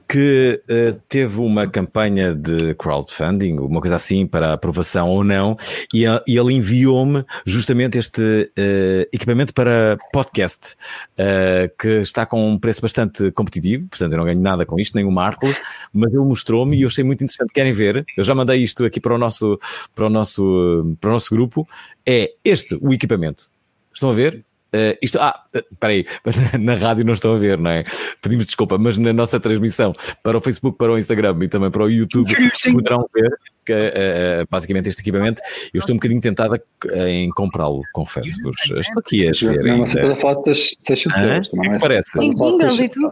que uh, teve uma campanha de crowdfunding, uma coisa assim, para aprovação ou não, e, e ele enviou-me justamente este uh, equipamento para podcast, uh, que está com um preço bastante competitivo, portanto eu não ganho nada com isto, nem o Marco, mas ele mostrou-me e eu achei muito interessante. Querem ver? Eu já mandei isto aqui para o nosso, para o nosso, para o nosso grupo. É este o equipamento. Estão a ver? Uh, isto, ah, peraí, na rádio não estão a ver, não é? Pedimos desculpa, mas na nossa transmissão para o Facebook, para o Instagram e também para o YouTube Sim. poderão ver que, uh, basicamente este equipamento. Eu estou um bocadinho tentada em comprá-lo, confesso-vos. Estou aqui a ver. Não, você pode falar das 600 euros, não é? Parece. Tem jingles e tudo.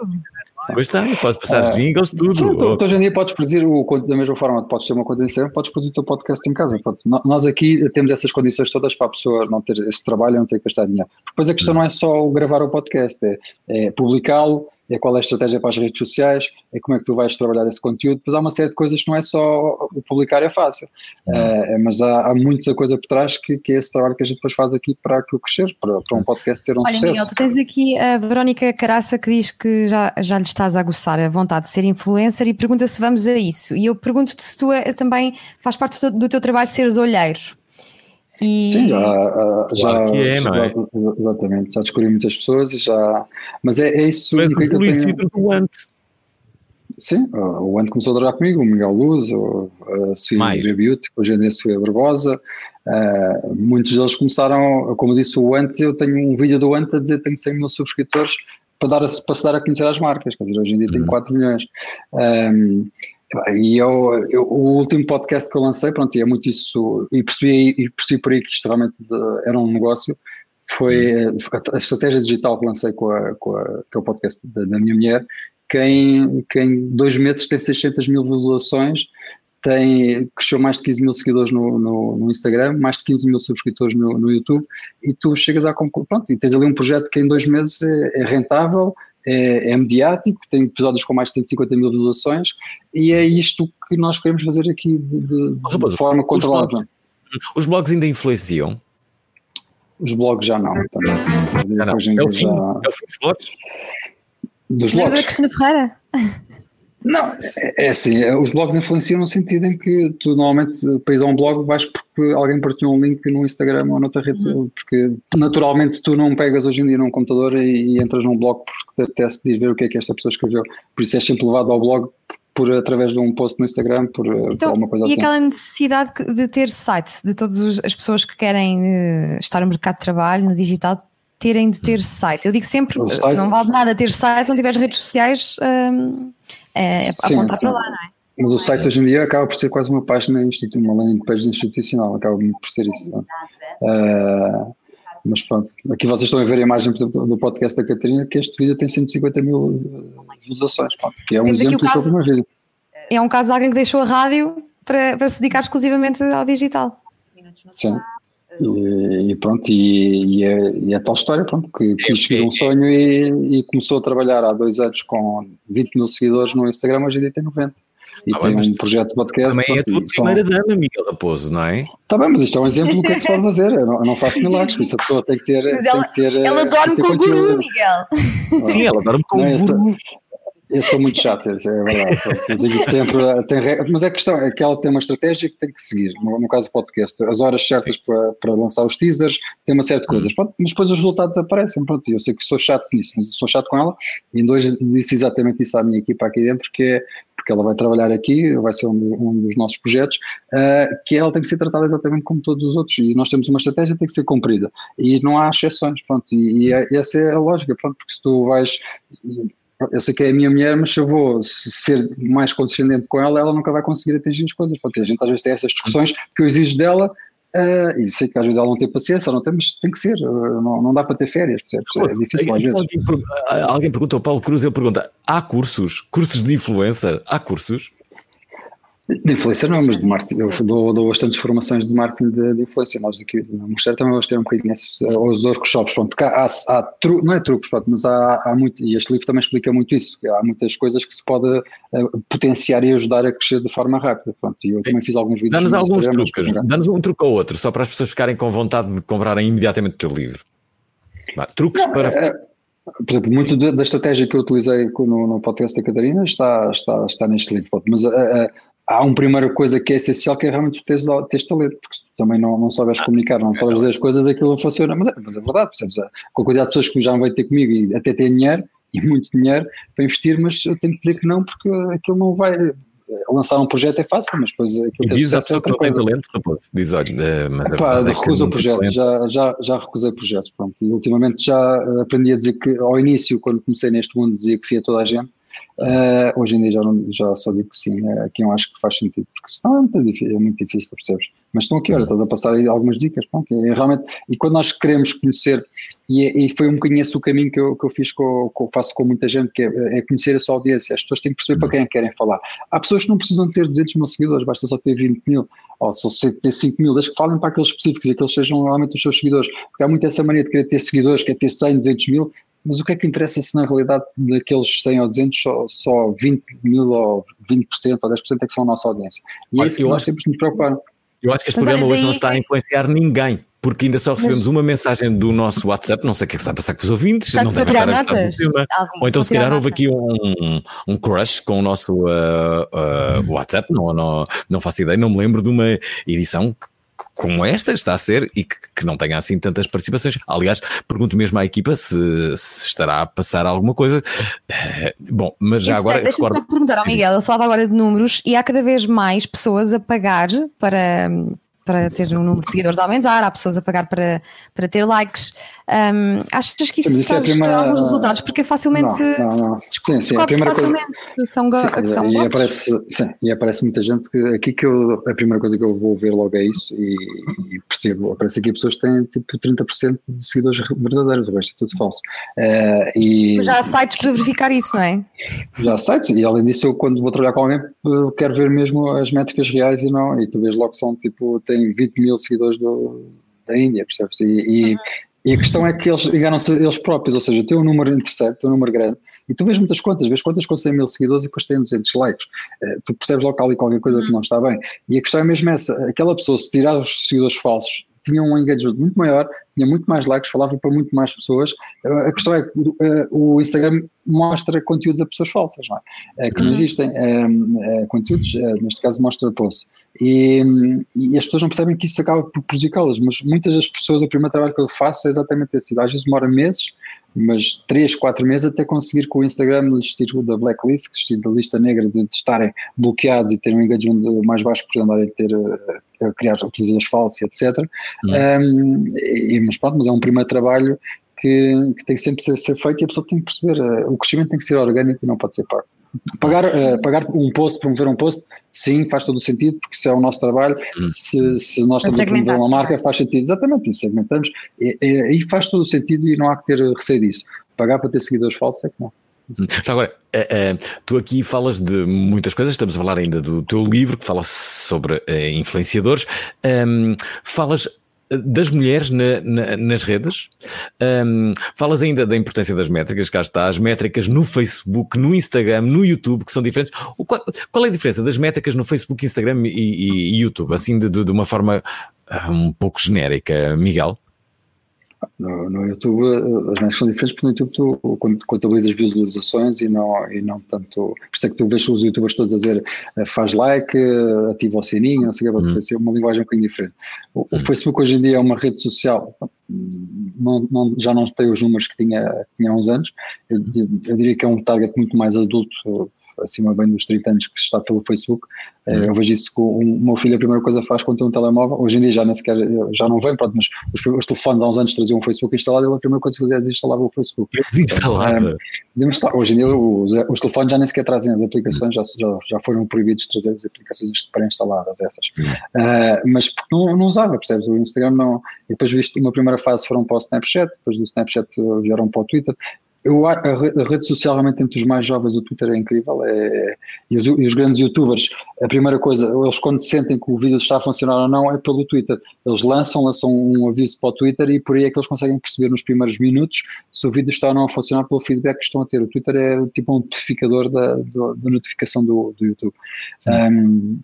Pois está, podes passar uh, jingles, tudo. Sim, hoje em dia podes produzir o, da mesma forma, podes ter uma conta em podes produzir o teu podcast em casa. Pronto. Nós aqui temos essas condições todas para a pessoa não ter esse trabalho e não ter que gastar dinheiro. Depois a questão não é só gravar o podcast, é, é publicá-lo, é qual é a estratégia para as redes sociais, é como é que tu vais trabalhar esse conteúdo. Depois há uma série de coisas que não é só o publicar é fácil, uh, mas há, há, muita coisa por trás que, que, é esse trabalho que a gente depois faz aqui para aquilo crescer, para, para um podcast ter um Olha, sucesso. Miguel, tu tens aqui a Verónica Caraça que diz que já, já lhe estás a aguçar a vontade de ser influencer e pergunta se vamos a isso. E eu pergunto-te se tu é, também faz parte do, do teu trabalho seres olheiro. E... Sim, já, já, que é, já, é? exatamente, já descobri muitas pessoas, já, mas é, é isso mas que eu tenho... do Ante. Sim, o Ante começou a trabalhar comigo, o Miguel Luz, a Sofia Beauty, hoje em dia a Sofia Barbosa, uh, muitos deles começaram, como disse o Ante, eu tenho um vídeo do Ante a dizer que tenho 100 mil subscritores para, dar a, para se dar a conhecer às marcas, quer dizer, hoje em dia tenho 4 uhum. milhões. Um, e eu, eu, o último podcast que eu lancei, pronto, é muito isso, e percebi, e percebi por aí que isto realmente era um negócio, foi uhum. a estratégia digital que lancei com, a, com, a, com o podcast da, da minha mulher, que em, que em dois meses tem 600 mil visualizações, tem, cresceu mais de 15 mil seguidores no, no, no, Instagram, mais de 15 mil subscritores no, no YouTube, e tu chegas à conclusão, pronto, e tens ali um projeto que em dois meses é, é rentável, é, é, mediático, tem episódios com mais de 150 mil visualizações e é isto que nós queremos fazer aqui de, de, de forma controlada. Os blogs, os blogs ainda influenciam? Os blogs já não. Também. Já não. É o fim, já... é o fim dos blogs? Dos blogs. Não é Cristina Ferreira? Não, é, é assim, é, os blogs influenciam no sentido em que tu normalmente para ir a um blog vais porque alguém partilhou um link no Instagram ou noutra rede uhum. porque naturalmente tu não pegas hoje em dia num computador e, e entras num blog porque te apetece de ver o que é que esta pessoa escreveu, por isso é sempre levado ao blog por através de um post no Instagram, por, então, por alguma coisa e assim. E aquela necessidade de ter site, de todas as pessoas que querem uh, estar no mercado de trabalho, no digital, terem de ter site. Eu digo sempre, não vale nada ter site se não tiveres redes sociais um, é, é apontar para lá, não é? Mas o site hoje em dia acaba por ser quase uma página institucional, uma landing page institucional, acaba por ser isso. Uh, mas pronto, aqui vocês estão a ver a imagem do podcast da Catarina, que este vídeo tem 150 mil visualizações, que é um Temos exemplo do caso, meu vídeo. É um caso de alguém que deixou a rádio para, para se dedicar exclusivamente ao digital. Sim. E, e pronto, e, e, é, e é tal história, pronto, que quis seguir um sonho e, e, começou a trabalhar há dois anos com 20 mil seguidores no Instagram, hoje em dia tem 90. E ah, tem um projeto de podcast. Também pronto, é a tua primeira são... dama, Miguel Raposo, não é? Está bem, mas isto é um exemplo do que é que se pode fazer. Eu não, eu não faço milagres, isso a pessoa tem que ter. Mas ela, ter, ela dorme com o guru, Miguel. Sim, ela dorme com o guru. Eu sou muito chato, é verdade. Eu digo sempre, tem, mas é questão, é que ela tem uma estratégia que tem que seguir. No, no caso do podcast, as horas certas para, para lançar os teasers, tem uma série de coisas. Pronto, mas depois os resultados aparecem. Pronto, eu sei que sou chato nisso, mas sou chato com ela. E dois disse exatamente isso à minha equipa aqui dentro, que é porque ela vai trabalhar aqui, vai ser um, um dos nossos projetos, uh, que ela tem que ser tratada exatamente como todos os outros. E nós temos uma estratégia que tem que ser cumprida. E não há exceções. Pronto, e, e, é, essa é a lógica. Pronto, porque se tu vais eu sei que é a minha mulher, mas se eu vou ser mais condescendente com ela, ela nunca vai conseguir atingir as coisas. Ter, a gente às vezes tem essas discussões que eu exijo dela, uh, e sei que às vezes ela não tem paciência, não tem, mas tem que ser, uh, não, não dá para ter férias, é difícil às vezes. Alguém, alguém pergunta, o Paulo Cruz, ele pergunta, há cursos, cursos de influencer, há cursos? De influência não, mas de marketing. Eu dou, dou bastantes formações de marketing de, de influência. Nós aqui no Ministério também vamos ter um bocadinho esses, os workshops. Pronto, porque há, há, tru, não é truques, pronto, mas há, há muito, e este livro também explica muito isso. Há muitas coisas que se pode uh, potenciar e ajudar a crescer de forma rápida. Pronto, e eu também fiz alguns vídeos. Dá-nos alguns truques, dá-nos um truque ou outro, só para as pessoas ficarem com vontade de comprarem imediatamente o teu livro. Bah, truques não, para. É, Por exemplo, muito da, estratégia que eu utilizei no, no podcast da Catarina está, está, está neste livro. Mas uh, há uma primeira coisa que é essencial, que é realmente teres, teres talento, porque se tu também não, não souberes comunicar, não sabes dizer as coisas, aquilo não funciona. Mas é, mas é verdade, percebes? Com a quantidade de pessoas que já vão ter comigo e até têm dinheiro, e muito dinheiro para investir, mas eu tenho que dizer que não, porque aquilo não vai lançar um projeto é fácil, mas depois aquilo Diz a pessoa que não tem talento, raposo. Diz, olha, eh, mas Epá, é recusa o projeto, já, já, já recusei projetos, pronto. E ultimamente já aprendi a dizer que ao início, quando comecei neste mundo, dizia que sim a toda a gente. Uh, hoje em dia já, não, já só digo que sim, é quem eu acho que faz sentido, porque senão é muito difícil, é muito difícil percebes? Mas estão aqui, olha, estás a passar aí algumas dicas, pronto, é realmente, e quando nós queremos conhecer e, é, e, foi um bocadinho esse o caminho que eu, que eu fiz, com, que eu faço com muita gente, que é, é, conhecer a sua audiência. As pessoas têm que perceber para quem é que querem falar. Há pessoas que não precisam ter 200 mil seguidores, basta só ter 20 mil, ou só ter 5 mil, desde que falem para aqueles específicos e que eles sejam realmente os seus seguidores. Porque há muito essa mania de querer ter seguidores, quer ter 100, 200 mil, mas o que é que interessa se na realidade daqueles 100 ou 200 só, só 20 mil ou 20% ou 10% é que são a nossa audiência? E é isso que nós temos de nos preocupar. Eu acho que este mas programa hoje não está a influenciar ninguém porque ainda só recebemos Mas... uma mensagem do nosso WhatsApp, não sei o que é que está a passar com os ouvintes, está não deve estar a do tema. Ou então se calhar houve aqui um, um crush com o nosso uh, uh, WhatsApp, não, não, não faço ideia, não me lembro de uma edição que como esta está a ser e que, que, não tenha assim tantas participações. Aliás, pergunto mesmo à equipa se, se estará a passar alguma coisa. Uh, bom, mas já agora. Deixa-me só perguntar ao Miguel, ele falava agora de números e há cada vez mais pessoas a pagar para para ter um número de seguidores a aumentar, há pessoas a pagar para, para ter likes. Um, achas que isso, isso traz é primeira... alguns resultados? Porque facilmente. Não, não, não. Sim, sim, a primeira facilmente, coisa. São, sim, são e, aparece, sim, e aparece muita gente que aqui que eu, a primeira coisa que eu vou ver logo é isso e, e percebo. Aparece aqui pessoas que têm tipo 30% de seguidores verdadeiros, o resto é tudo falso. Uh, e, Mas já há sites para verificar isso, não é? Já há sites, e além disso, eu quando vou trabalhar com alguém, quero ver mesmo as métricas reais e não, e tu vês logo que são tipo, tem 20 mil seguidores do, da Índia, percebes? E, e, uhum. e, a questão é que eles enganam-se eles próprios, ou seja, tem um número interessante, tem um número grande, e tu vês muitas contas, vês contas com 100 mil seguidores e depois têm 200 likes. Uh, tu percebes logo ali qualquer coisa uhum. que não está bem. E a questão é mesmo essa: aquela pessoa, se tirar os seguidores falsos, tinha um engagement muito maior, tinha muito mais likes, falava para muito mais pessoas. A questão é que o Instagram mostra conteúdos a pessoas falsas, não é? que não uhum. existem conteúdos, neste caso mostra posts. E, e, as pessoas não percebem que isso acaba por prejudicá-las, mas muitas das pessoas, o primeiro trabalho que eu faço é exatamente esse. Às vezes demora meses, mas 3, 4 meses até conseguir com o Instagram lhes tiro da blacklist, da lista negra de, de, estarem bloqueados e terem um engagement mais baixo por andarem a ter a criar utilizações falsas, etc. Uhum. Um, e, mas pronto, mas é um primeiro trabalho que, que tem que sempre ser, ser, feito e a pessoa tem que perceber, uh, o crescimento tem que ser orgânico e não pode ser pago. Pagar, uh, pagar um post, promover um post, sim, faz todo o sentido, porque se é o nosso trabalho, uhum. se, se nós estamos a promover uma marca, faz sentido, exatamente isso, segmentamos, e, e, e, faz todo o sentido e não há que ter receio disso. Pagar para ter seguidores falsos é que não. Já agora, uh, uh, tu aqui falas de muitas coisas, estamos a falar ainda do teu livro que fala sobre uh, influenciadores. Um, falas das mulheres na, na, nas redes. Um, falas ainda da importância das métricas, cá está, as métricas no Facebook, no Instagram, no YouTube, que são diferentes. O, qual, qual, é a diferença das métricas no Facebook, Instagram e, e, YouTube? Assim, de, de, uma forma um pouco genérica, Miguel? No, no, YouTube as métricas são diferentes porque no YouTube tu contabilizas visualizações e não, e não tanto. Por isso é que tu vês os youtubers todos a dizer eh, faz like, eh, ativa o sininho, não sei o que, vai ser uma linguagem um bocadinho diferente. O, o, Facebook hoje em dia é uma rede social, não, não, já não tem os números que tinha, que tinha há uns anos. Eu, eu diria que é um target muito mais adulto acima bem dos 30 anos que está pelo Facebook. Uhum. Eu vejo isso que o, meu filho a primeira coisa faz quando tem um telemóvel. Hoje em dia já nem sequer, já não vem, pronto, mas os, os telefones há uns anos traziam o Facebook instalado e a primeira coisa que fazia é desinstalar o Facebook. Desinstalava? É, hoje em dia os, os, telefones já nem sequer trazem as aplicações, já, já, já foram proibidos de trazer as aplicações pré-instaladas, essas. Uhum. Uh, mas porque não, não usava, percebes? O Instagram não. E depois visto uma primeira fase foram para o Snapchat, depois do Snapchat vieram para o Twitter. Eu, a, a, rede social realmente entre os mais jovens, o Twitter é incrível, é, e, os, e, os, grandes youtubers, a primeira coisa, eles quando sentem que o vídeo está a funcionar ou não é pelo Twitter, eles lançam, lançam um aviso para o Twitter e por aí é que eles conseguem perceber nos primeiros minutos se o vídeo está ou não a funcionar pelo feedback que estão a ter. O Twitter é tipo um notificador da, da, da notificação do, do YouTube. Um,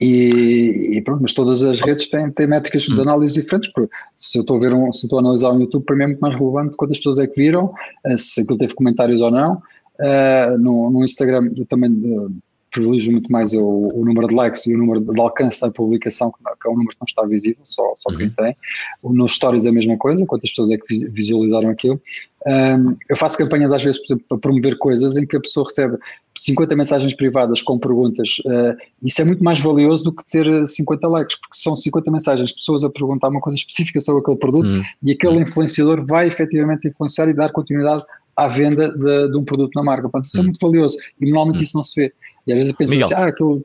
E, e, pronto, mas todas as redes têm, têm métricas de análise diferentes. Se eu estou a ver um, se estou a analisar um YouTube, para mim é muito mais relevante quantas pessoas é que viram, se aquilo teve comentários ou não. Uh, no, no, Instagram eu também uh, privilegio muito mais o, o, número de likes e o número de alcance da publicação, que é um número que não está visível, só, só quem uhum. tem. Nos stories é a mesma coisa, quantas pessoas é que visualizaram aquilo. Um, eu faço campanhas às vezes, por exemplo, para promover coisas em que a pessoa recebe 50 mensagens privadas com perguntas. Uh, isso é muito mais valioso do que ter 50 likes, porque são 50 mensagens de pessoas a perguntar uma coisa específica sobre aquele produto uhum. e aquele influenciador vai efetivamente influenciar e dar continuidade à venda de, de um produto na marca. Portanto, isso é hum. muito valioso e normalmente hum. isso não se vê. E às vezes eu penso Miguel. assim, ah, aquilo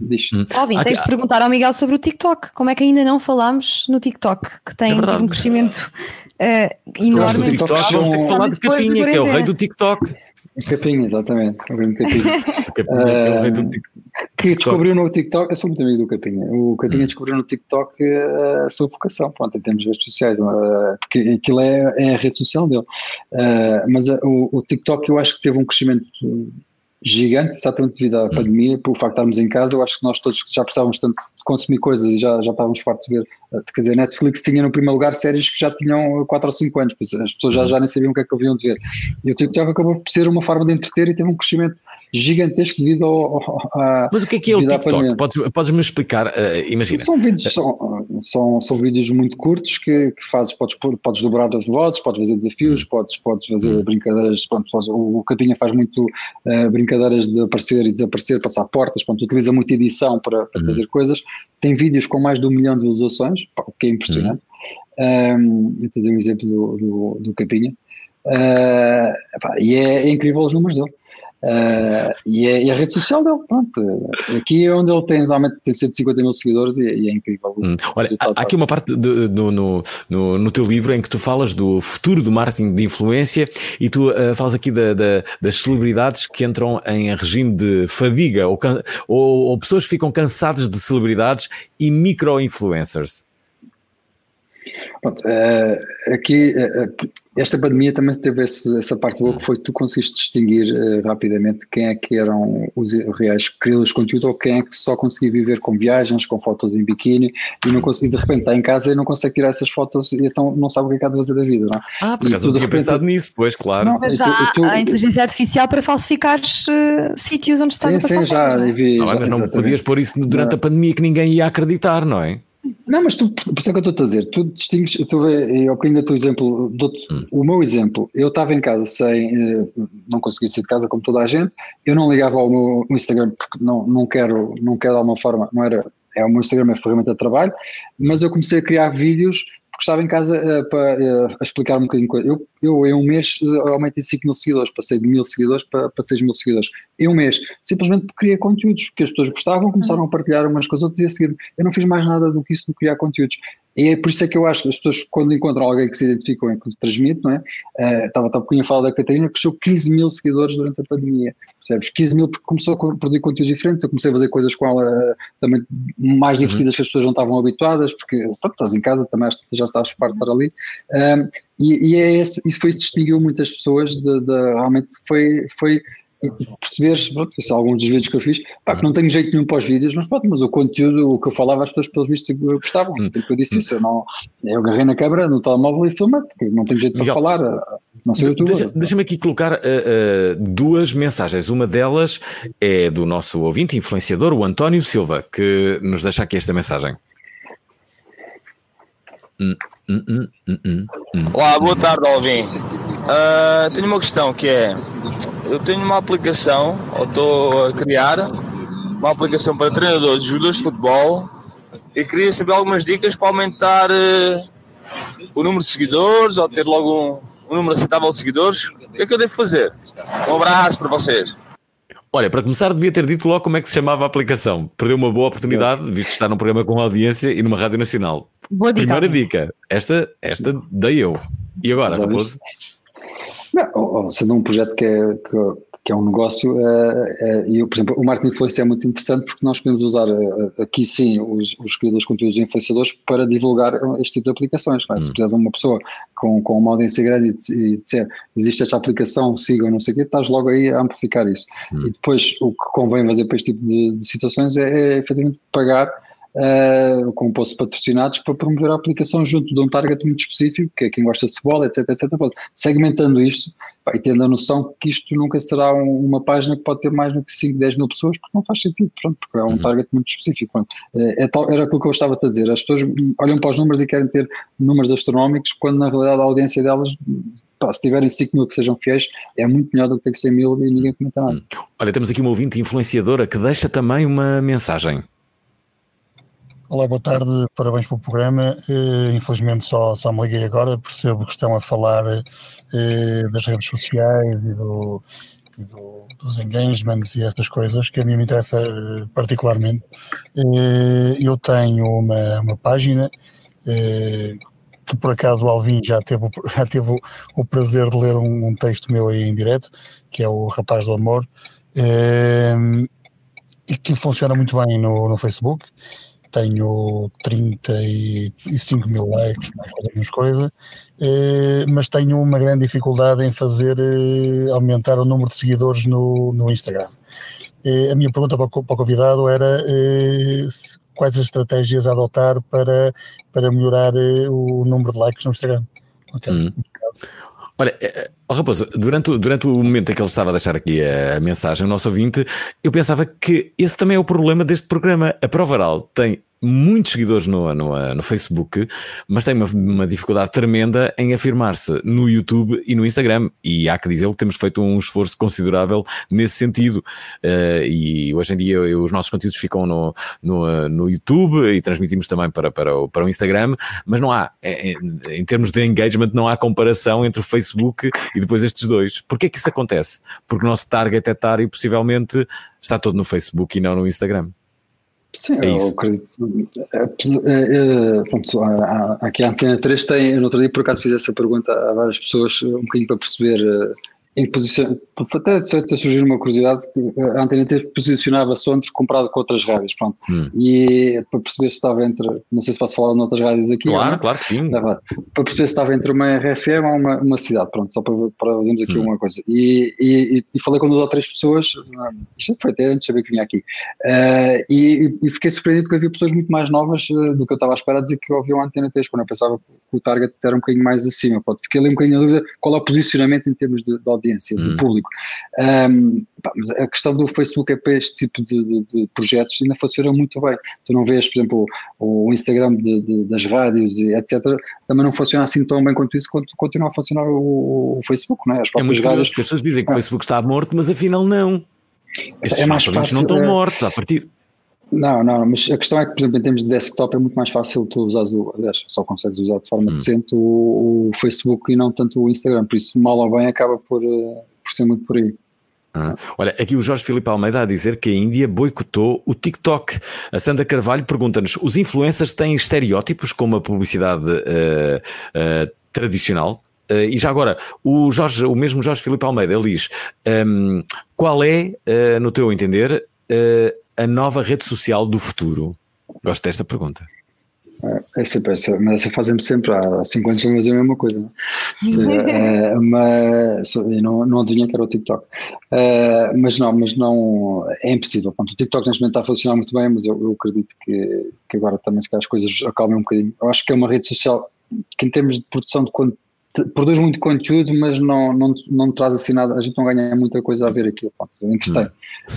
diz. Hum. Alvin, tens de perguntar ao Miguel sobre o TikTok. Como é que ainda não falámos no TikTok, que tem é um crescimento uh, enorme. TikTok, vamos ter que falar de Capinha, que é o rei do TikTok. Capinha, exatamente. O grande Capinha. Capinha é o rei do TikTok que descobriu no TikTok, eu sou muito amigo do Capinha, o Capinha hum. descobriu no TikTok a sua vocação, pronto, em termos de redes sociais, eh, porque aquilo é, é a rede social dele. Uh, mas o, o, TikTok eu acho que teve um crescimento gigante, exatamente devido à hum. pandemia, por o facto de estarmos em casa, eu acho que nós todos já precisávamos tanto de consumir coisas e já, já estávamos fartos de ver, eh, quer dizer, Netflix tinha no primeiro lugar séries que já tinham 4 ou 5 anos, as pessoas já, hum. já nem sabiam o que é que haviam de ver. E o TikTok acabou por ser uma forma de entreter e teve um crescimento gigantesco devido ao, ao a, Mas o que é que é o TikTok? Podes, podes-me explicar, uh, imagina. São vídeos, são, são, são vídeos muito curtos que, que fazes, podes, podes dobrar as vozes, podes fazer desafios, podes, podes fazer hum. brincadeiras, pronto, o, Capinha faz muito uh, brincadeiras de aparecer e desaparecer, passar portas, pronto, utiliza muita edição para, para hum. fazer coisas, tem vídeos com mais de um milhão de visualizações, o que é impressionante. Um, vou trazer um exemplo do, do, do Capinha. Uh, pá, e é, é, incrível os números dele. Uh, e, é, e, a rede social dele, pronto. Aqui é onde ele tem, realmente tem 150 mil seguidores e, e é incrível. Hum. Olha, há, há, aqui uma parte de, no, no, no, teu livro em que tu falas do futuro do marketing de influência e tu uh, falas aqui da, da, das celebridades que entram em regime de fadiga ou, ou, ou pessoas que ficam cansadas de celebridades e micro-influencers. Pronto, uh, aqui uh, esta pandemia também teve esse, essa parte boa que foi que tu conseguiste distinguir uh, rapidamente quem é que eram os reais criadores de conteúdo ou quem é que só conseguia viver com viagens, com fotos em biquíni e não conseguia, de repente está em casa e não consegue tirar essas fotos e então não sabe o que é que há de fazer da vida, não é? Ah, porque eu tinha pensado nisso, pois, claro. Não, mas já tu, tu, a inteligência artificial para falsificar uh, sítios onde estás sim, a passar sim, já, fotos, vi, não, é? mas não podias pôr isso durante a pandemia que ninguém ia acreditar, não é? Não, mas tu, por isso é que eu estou a dizer, tu distingues, tu, eu ainda teu exemplo, hum. o meu exemplo, eu estava em casa sem, eh, não conseguia sair de casa como toda a gente, eu não ligava ao meu Instagram porque não, não quero, não quero de alguma forma, não era, é o meu Instagram é ferramenta de trabalho, mas eu comecei a criar vídeos porque estava em casa uh, para uh, explicar um bocadinho coisa. Eu, eu em um mês uh, aumentei 5 mil seguidores, passei de mil seguidores para, para 6 mil seguidores. Em um mês, simplesmente porque criei conteúdos que as pessoas gostavam, começaram a partilhar umas com as outras e a seguir. Eu não fiz mais nada do que isso do criar conteúdos. E é por isso é que eu acho que as pessoas, quando encontram alguém que se identifica com que transmite, não é? Uh, estava há pouquinho a falar da Catarina, que cresceu 15 mil seguidores durante a pandemia, percebes? 15 mil porque começou a produzir conteúdos diferentes, eu comecei a fazer coisas com ela uh, também mais uhum. divertidas uhum. que as pessoas não estavam habituadas, porque pronto, estás em casa, também já estás farto de estar ali. Uh, e, e é esse, isso foi isso distinguiu muitas pessoas, de, de, realmente foi, foi perceberes, pronto, é alguns dos vídeos que eu fiz, pá, que não tenho jeito nenhum para os vídeos, mas pronto, mas o conteúdo, o que eu falava, as pessoas pelos vistos gostavam, hum. porque eu disse isso, eu não, eu agarrei na câmera, no telemóvel e filmei, porque não tenho jeito Miguel, para falar, eh, não sei youtuber. Deixa-me deixa aqui colocar uh, uh, duas mensagens, uma delas é do nosso ouvinte, influenciador, o António Silva, que nos deixa aqui esta mensagem. Hum, hum, hum, Olá, boa tarde, Alvin. Uh, tenho uma questão que é: eu tenho uma aplicação, ou estou a criar uma aplicação para treinadores jogadores de futebol e queria saber algumas dicas para aumentar uh, o número de seguidores ou ter logo um, um número aceitável de seguidores. O que é que eu devo fazer? Um abraço para vocês. Olha, para começar, devia ter dito logo como é que se chamava a aplicação. Perdeu uma boa oportunidade, visto estar num programa com audiência e numa rádio nacional. Boa dica. Primeira dica. Esta, esta dei eu. E agora, Raposo? Não, sendo um projeto que, é, que, que é um negócio, e eu, por exemplo, o marketing influência é muito interessante porque nós podemos usar aqui sim os, os criadores de conteúdos e influenciadores para divulgar este tipo de aplicações. É? Hum. Se precisares uma pessoa com, com uma audiência grande e, disser existe esta aplicação, sigam, não sei o quê, estás logo aí a amplificar isso. Hum. E depois o que convém fazer para este tipo de, de situações é, é efetivamente pagar uh, com posts patrocinados para promover a aplicação junto de um target muito específico, que é quem gosta de futebol, etc, etc. Segmentando isto e tendo a noção que isto nunca será um, uma página que pode ter mais do que 5, 10 mil pessoas, porque não faz sentido, pronto, porque é um uhum. target muito específico. Pronto. É, é tal, era aquilo que eu estava a dizer, as pessoas olham para os números e querem ter números astronómicos, quando na realidade a audiência delas Pá, se tiverem 5 mil que sejam fiéis, é muito melhor do que ter 100 mil e ninguém comenta nada. Hum. Olha, temos aqui uma ouvinte influenciadora que deixa também uma mensagem. Olá, boa tarde, parabéns pelo programa. Uh, infelizmente só, só me liguei agora, percebo que estão a falar uh, das redes sociais e, do, e do, dos engagements e estas coisas que a mim me interessa uh, particularmente. eu tenho uma, uma página que por acaso o Alvin já teve, já teve o, o prazer de ler um, um, texto meu aí em direto, que é o Rapaz do Amor, e que funciona muito bem no, no Facebook tenho 35 mil likes, mais coisa menos coisa, eh, mas tenho uma grande dificuldade em fazer eh, aumentar o número de seguidores no, no Instagram. Eh, a minha pergunta para o convidado era quais as estratégias a adotar para, para melhorar o número de likes no Instagram. Okay. Hum. Olha, oh, Raposo, durante, durante o momento em que ele estava a deixar aqui a, mensagem, o nosso ouvinte, eu pensava que esse também é o problema deste programa. A Prova Oral tem muitos seguidores no, no, no Facebook, mas tem uma, uma dificuldade tremenda em afirmar-se no YouTube e no Instagram. E há que dizer que temos feito um esforço considerável nesse sentido. Uh, e hoje em dia eu, os nossos conteúdos ficam no, no, no YouTube e transmitimos também para, para, o, para o Instagram, mas não há, em, em termos de engagement, não há comparação entre o Facebook e depois estes dois. Porquê é que isso acontece? Porque o nosso target etário possivelmente está todo no Facebook e não no Instagram. Sim, é eu acredito. É, é, é, pronto, aqui a Antena 3 tem, no outro dia por acaso fiz essa pergunta a várias pessoas, um bocadinho para perceber em posição, até, até surgir uma curiosidade que a Antena 3 posicionava-se onde comparado com outras rádios, pronto. Hum. E para perceber se estava entre, não sei se posso falar de outras rádios aqui. Claro, claro que sim. Para perceber se estava entre uma RFM ou uma, uma cidade, pronto, só para, para fazermos aqui hum. uma coisa. E, e, e, falei com duas ou três pessoas, isto foi até antes de saber que vinha aqui, uh, e, e, fiquei surpreendido que havia pessoas muito mais novas uh, do que eu estava à espera de dizer que ouviam a Antena 3, quando eu pensava que o target era um bocadinho mais acima, pronto. Fiquei ali um bocadinho na dúvida qual é o posicionamento em termos de, de audiência, hum. do público. Um, pá, mas a questão do Facebook é para este tipo de, de, de, projetos ainda funciona muito bem. Tu não vês, por exemplo, o, o Instagram de, das rádios etc. Também não funciona assim tão bem quanto isso, quanto continua a funcionar o, o Facebook, não é? As é muito rádios. As pessoas dizem que o Facebook está morto, mas afinal não. Estes é mais fácil, não estão é... mortos a partir. Não, não, mas a questão é que, por exemplo, em termos de desktop é muito mais fácil tu usares o, aliás, só consegues usar de forma hum. decente o, o, Facebook e não tanto o Instagram, por isso mal ou bem acaba por, eh, por ser muito por aí. Ah, olha, aqui o Jorge Filipe Almeida a dizer que a Índia boicotou o TikTok. A Sandra Carvalho pergunta-nos: os influencers têm estereótipos como a publicidade uh, uh, tradicional? Uh, e já agora, o, Jorge, o mesmo Jorge Filipe Almeida ele diz: um, ehm, qual é, no teu entender, a nova rede social do futuro? Gosto desta pergunta. É, é sempre essa, mas essa fazem-me sempre há 5 anos a fazer a mesma coisa. é, mas não, não adivinha que era o TikTok. Uh, mas não, mas não é impossível. Pronto, o TikTok neste momento está a funcionar muito bem, mas eu, eu acredito que, que agora também se calhar as coisas acalmem um bocadinho. Eu acho que é uma rede social que em termos de produção de conteúdo produz muito conteúdo, mas não, não, não traz assim nada, a gente não ganha muita coisa a ver aquilo, pronto, entretém. Hum.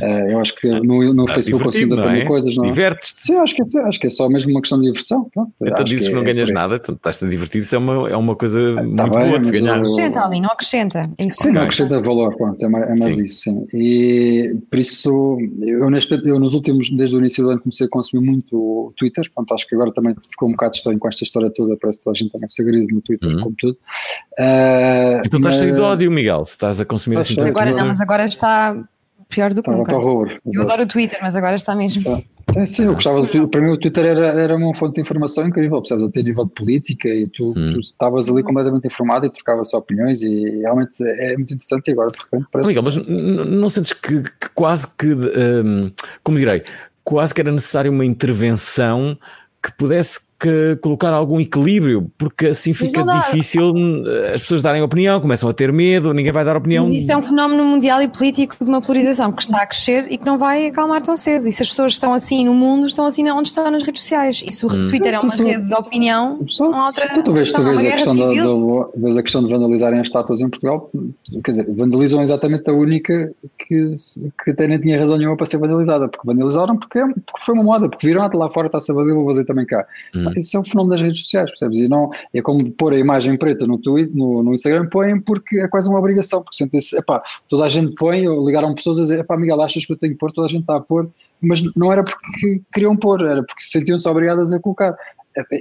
Uh, eu acho que no, no Facebook consigo aprender é? coisas. Não? Divertes-te. Sim, acho que, é, acho que é só mesmo uma questão de diversão. Pronto, então dizes que, que não é ganhas nada, então estás-te a divertir, isso é uma, é uma coisa tá muito bem, boa de se ganhar. Não acrescenta, Alvin, não acrescenta. É sim, não acrescenta valor, pronto, é mais, é mais sim. isso, sim. E por isso, eu, neste, eu nos últimos, desde o início do ano comecei a consumir muito o Twitter, pronto, acho que agora também ficou um bocado estranho com esta história toda, parece que toda a gente também se agride no Twitter, uhum. como tudo. Uh, então estás cheio de ódio, Miguel, se estás a consumir assim tanto. Agora não, mas agora está pior do que nunca. Eu adoro o Twitter, mas agora está mesmo. Sim, sim, eu gostava de, para mim o Twitter era, era uma fonte de informação incrível, percebes? Até a nível de política e tu, hum. tu estavas ali completamente informado e trocava-se opiniões e realmente é muito interessante e agora de repente parece... Miguel, mas não sentes que, que quase que, um, como direi, quase que era necessário uma intervenção que pudesse que colocar algum equilíbrio, porque assim fica difícil eh, as pessoas darem opinião, começam a ter medo, ninguém vai dar opinião. Mas isso é um fenómeno mundial e político de uma polarização que está a crescer e que não vai acalmar tão cedo. E se as pessoas estão assim no mundo, estão assim onde estão nas redes sociais. E se o hum. Twitter é uma rede de opinião, não há outra. Tu, vês, tu vês, a questão da, do, vês a questão de vandalizarem as estátuas em Portugal, quer dizer, vandalizam exatamente a única que, que até nem tinha razão nenhuma para ser vandalizada, porque vandalizaram porque, porque foi uma moda, porque viram, ah, lá fora está-se a fazer, vou fazer também cá. Hum. Isso é um fenómeno das redes sociais, percebes? E não, é como pôr a imagem preta no, Twitter, no, no Instagram, põem porque é quase uma obrigação, porque sentem-se, epá, toda a gente põe, ligaram pessoas a dizer, epá, Miguel, achas que eu tenho que pôr, toda a gente está a pôr, mas não era porque queriam pôr, era porque sentiam-se obrigadas a colocar.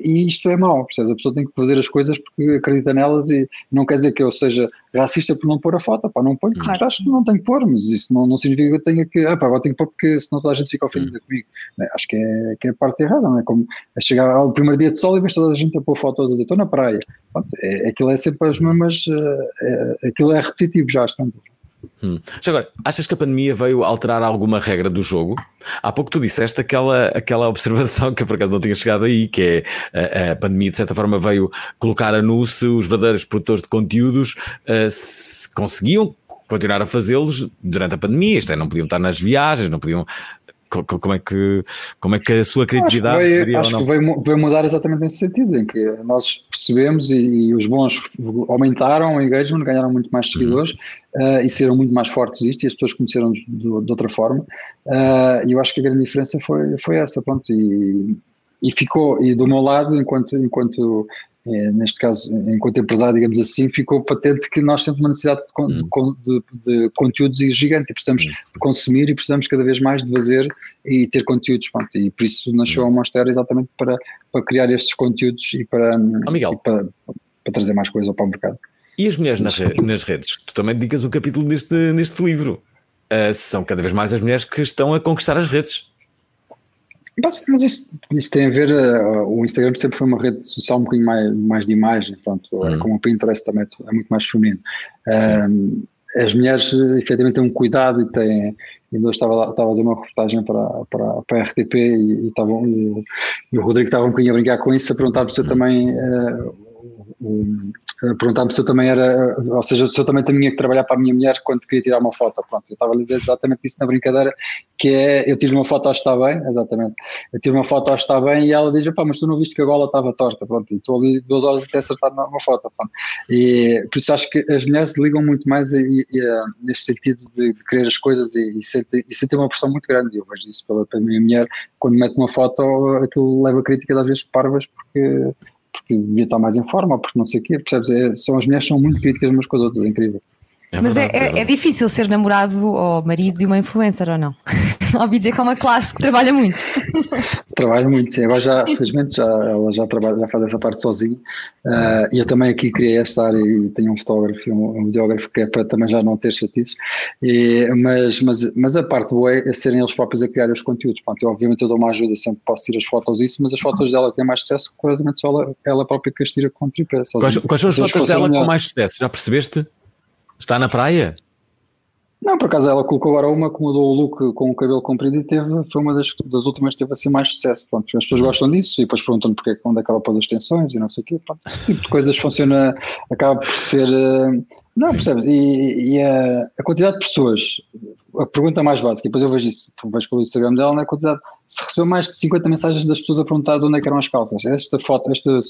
E isto é mau, percebes? A pessoa tem que fazer as coisas porque acredita nelas e não quer dizer que eu seja racista por não pôr a foto, pá, não ponho, claro. acho que não tenho que pôr, mas isso não, não significa que eu tenha que, ah, pá, agora tenho que pôr porque senão toda a gente fica ofendida comigo. Acho que é, que é a parte errada, não é? Como é chegar ao primeiro dia de sol e vês toda a gente a pôr fotos a dizer, estou na praia. Pronto, é, aquilo é sempre as mesmas, é, é, aquilo é repetitivo já, às tantas. Hum. Agora, achas que a pandemia veio alterar alguma regra do jogo? Há pouco tu disseste aquela, aquela observação que eu por acaso não tinha chegado aí, que é a, a pandemia de certa forma veio colocar a nu se os verdadeiros produtores de conteúdos uh, se conseguiam continuar a fazê-los durante a pandemia, isto é, não podiam estar nas viagens, não podiam como é que, como é que a sua criatividade acho que veio, acho que veio, veio, mudar exatamente nesse sentido, em que nós percebemos e, e os bons aumentaram o engagement, ganharam muito mais seguidores uhum. uh, e serão muito mais fortes isto e as pessoas conheceram-nos de, de, outra forma uh, e eu acho que a grande diferença foi, foi essa, pronto, e, e ficou, e do meu lado, enquanto, enquanto neste caso, enquanto empresário, digamos assim, ficou patente que nós temos uma necessidade de, hum. de, de, conteúdos gigante e precisamos hum. de consumir e precisamos cada vez mais de fazer e ter conteúdos. Pronto, e por isso nasceu hum. a Monster exatamente para, para criar estes conteúdos e para, oh, e para, para, trazer mais coisa para o mercado. E as mulheres nas, nas redes? Tu também dedicas um capítulo neste, neste livro. Uh, são cada vez mais as mulheres que estão a conquistar as redes. Mas, mas isso, isso, tem a ver, uh, o Instagram sempre foi uma rede social um bocadinho mais, mais de imagem, portanto, é uhum. como o Pinterest também é muito mais feminino. Uh, as mulheres efetivamente têm um cuidado e têm, ainda estava, lá, estava a fazer uma reportagem para, para, para a RTP e, e, estavam, e, e o Rodrigo estava um bocadinho a brincar com isso, a perguntar-me se eu uhum. também uh, perguntar-me se eu também era, ou seja, se eu também tinha que trabalhar para a minha mulher quando queria tirar uma foto. Pronto, eu estava a dizer exatamente isso na brincadeira, que é, eu tiro uma foto ao está bem, exatamente, eu tiro uma foto ao está bem e ela diz, pá, mas tu não viste que a gola estava torta, pronto, e estou ali duas horas até acertar uma foto, pronto. E por isso acho que as mulheres ligam muito mais a, a, a, neste sentido de, de, querer as coisas e, e, sentem, uma pressão muito grande, eu vejo isso pela, pela minha mulher, quando mete uma foto, aquilo leva críticas às vezes parvas, porque porque devia estar mais em forma, porque não sei o quê, percebes? É, são, as mulheres são muito críticas umas com as outras, é incrível. É Mas é, verdade, é, é, é, difícil ser namorado ou marido de uma influencer ou não? Ouvi dizer que é uma classe que trabalha muito. Trabalha muito, sim. Agora já, felizmente, já, ela já, trabalha, já faz essa parte sozinha. Uh, e eu também aqui criei esta área e tenho um fotógrafo um, um videógrafo que é para também já não ter chatices. E, mas, mas, mas a parte boa é serem eles próprios a criar os conteúdos. Pronto, eu, obviamente eu dou uma ajuda, sempre posso tirar as fotos isso, mas as fotos dela têm mais sucesso, curiosamente só ela, ela própria que as tira com tripé. Quais, quais são as fotos dela com mais sucesso? Já percebeste? Está na praia? Não, por acaso ela colocou agora uma que mudou o look com o cabelo comprido e teve, foi uma das, das últimas que teve assim mais sucesso. Pronto, as pessoas gostam disso e depois perguntam porque onde é que ela pôs as tensões e não sei o quê. Pronto, esse tipo de coisas funciona, acaba por ser. Eh, não, percebes? E, e a, a, quantidade de pessoas, a pergunta mais básica, e depois eu vejo isso, vejo pelo Instagram dela, na é quantidade, se recebeu mais de 50 mensagens das pessoas a perguntar de onde é que eram as calças. Esta foto, esta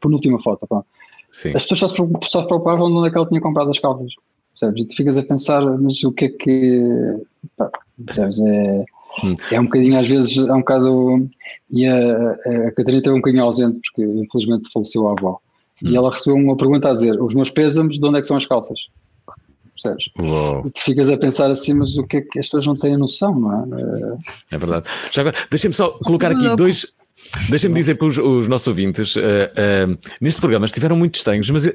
penúltima foto, pronto. Sim. As pessoas só se, só se preocupavam de onde é que ela tinha comprado as calças. Percebes? E tu ficas a pensar, mas o que é que. Pá, percebes? É, hum. é um bocadinho, às vezes, é um bocado. E a, a Catarina teve um bocadinho ausente, porque infelizmente faleceu a avó. Hum. E ela recebeu uma pergunta a dizer: Os meus pésamos, de onde é que são as calças? Percebes? E tu ficas a pensar assim, mas o que é que as pessoas não têm noção, não é? É verdade. Já agora, deixem-me só colocar aqui dois Deixa-me dizer para os, os nossos ouvintes, uh, uh, neste programa estiveram muito estranhos, mas uh,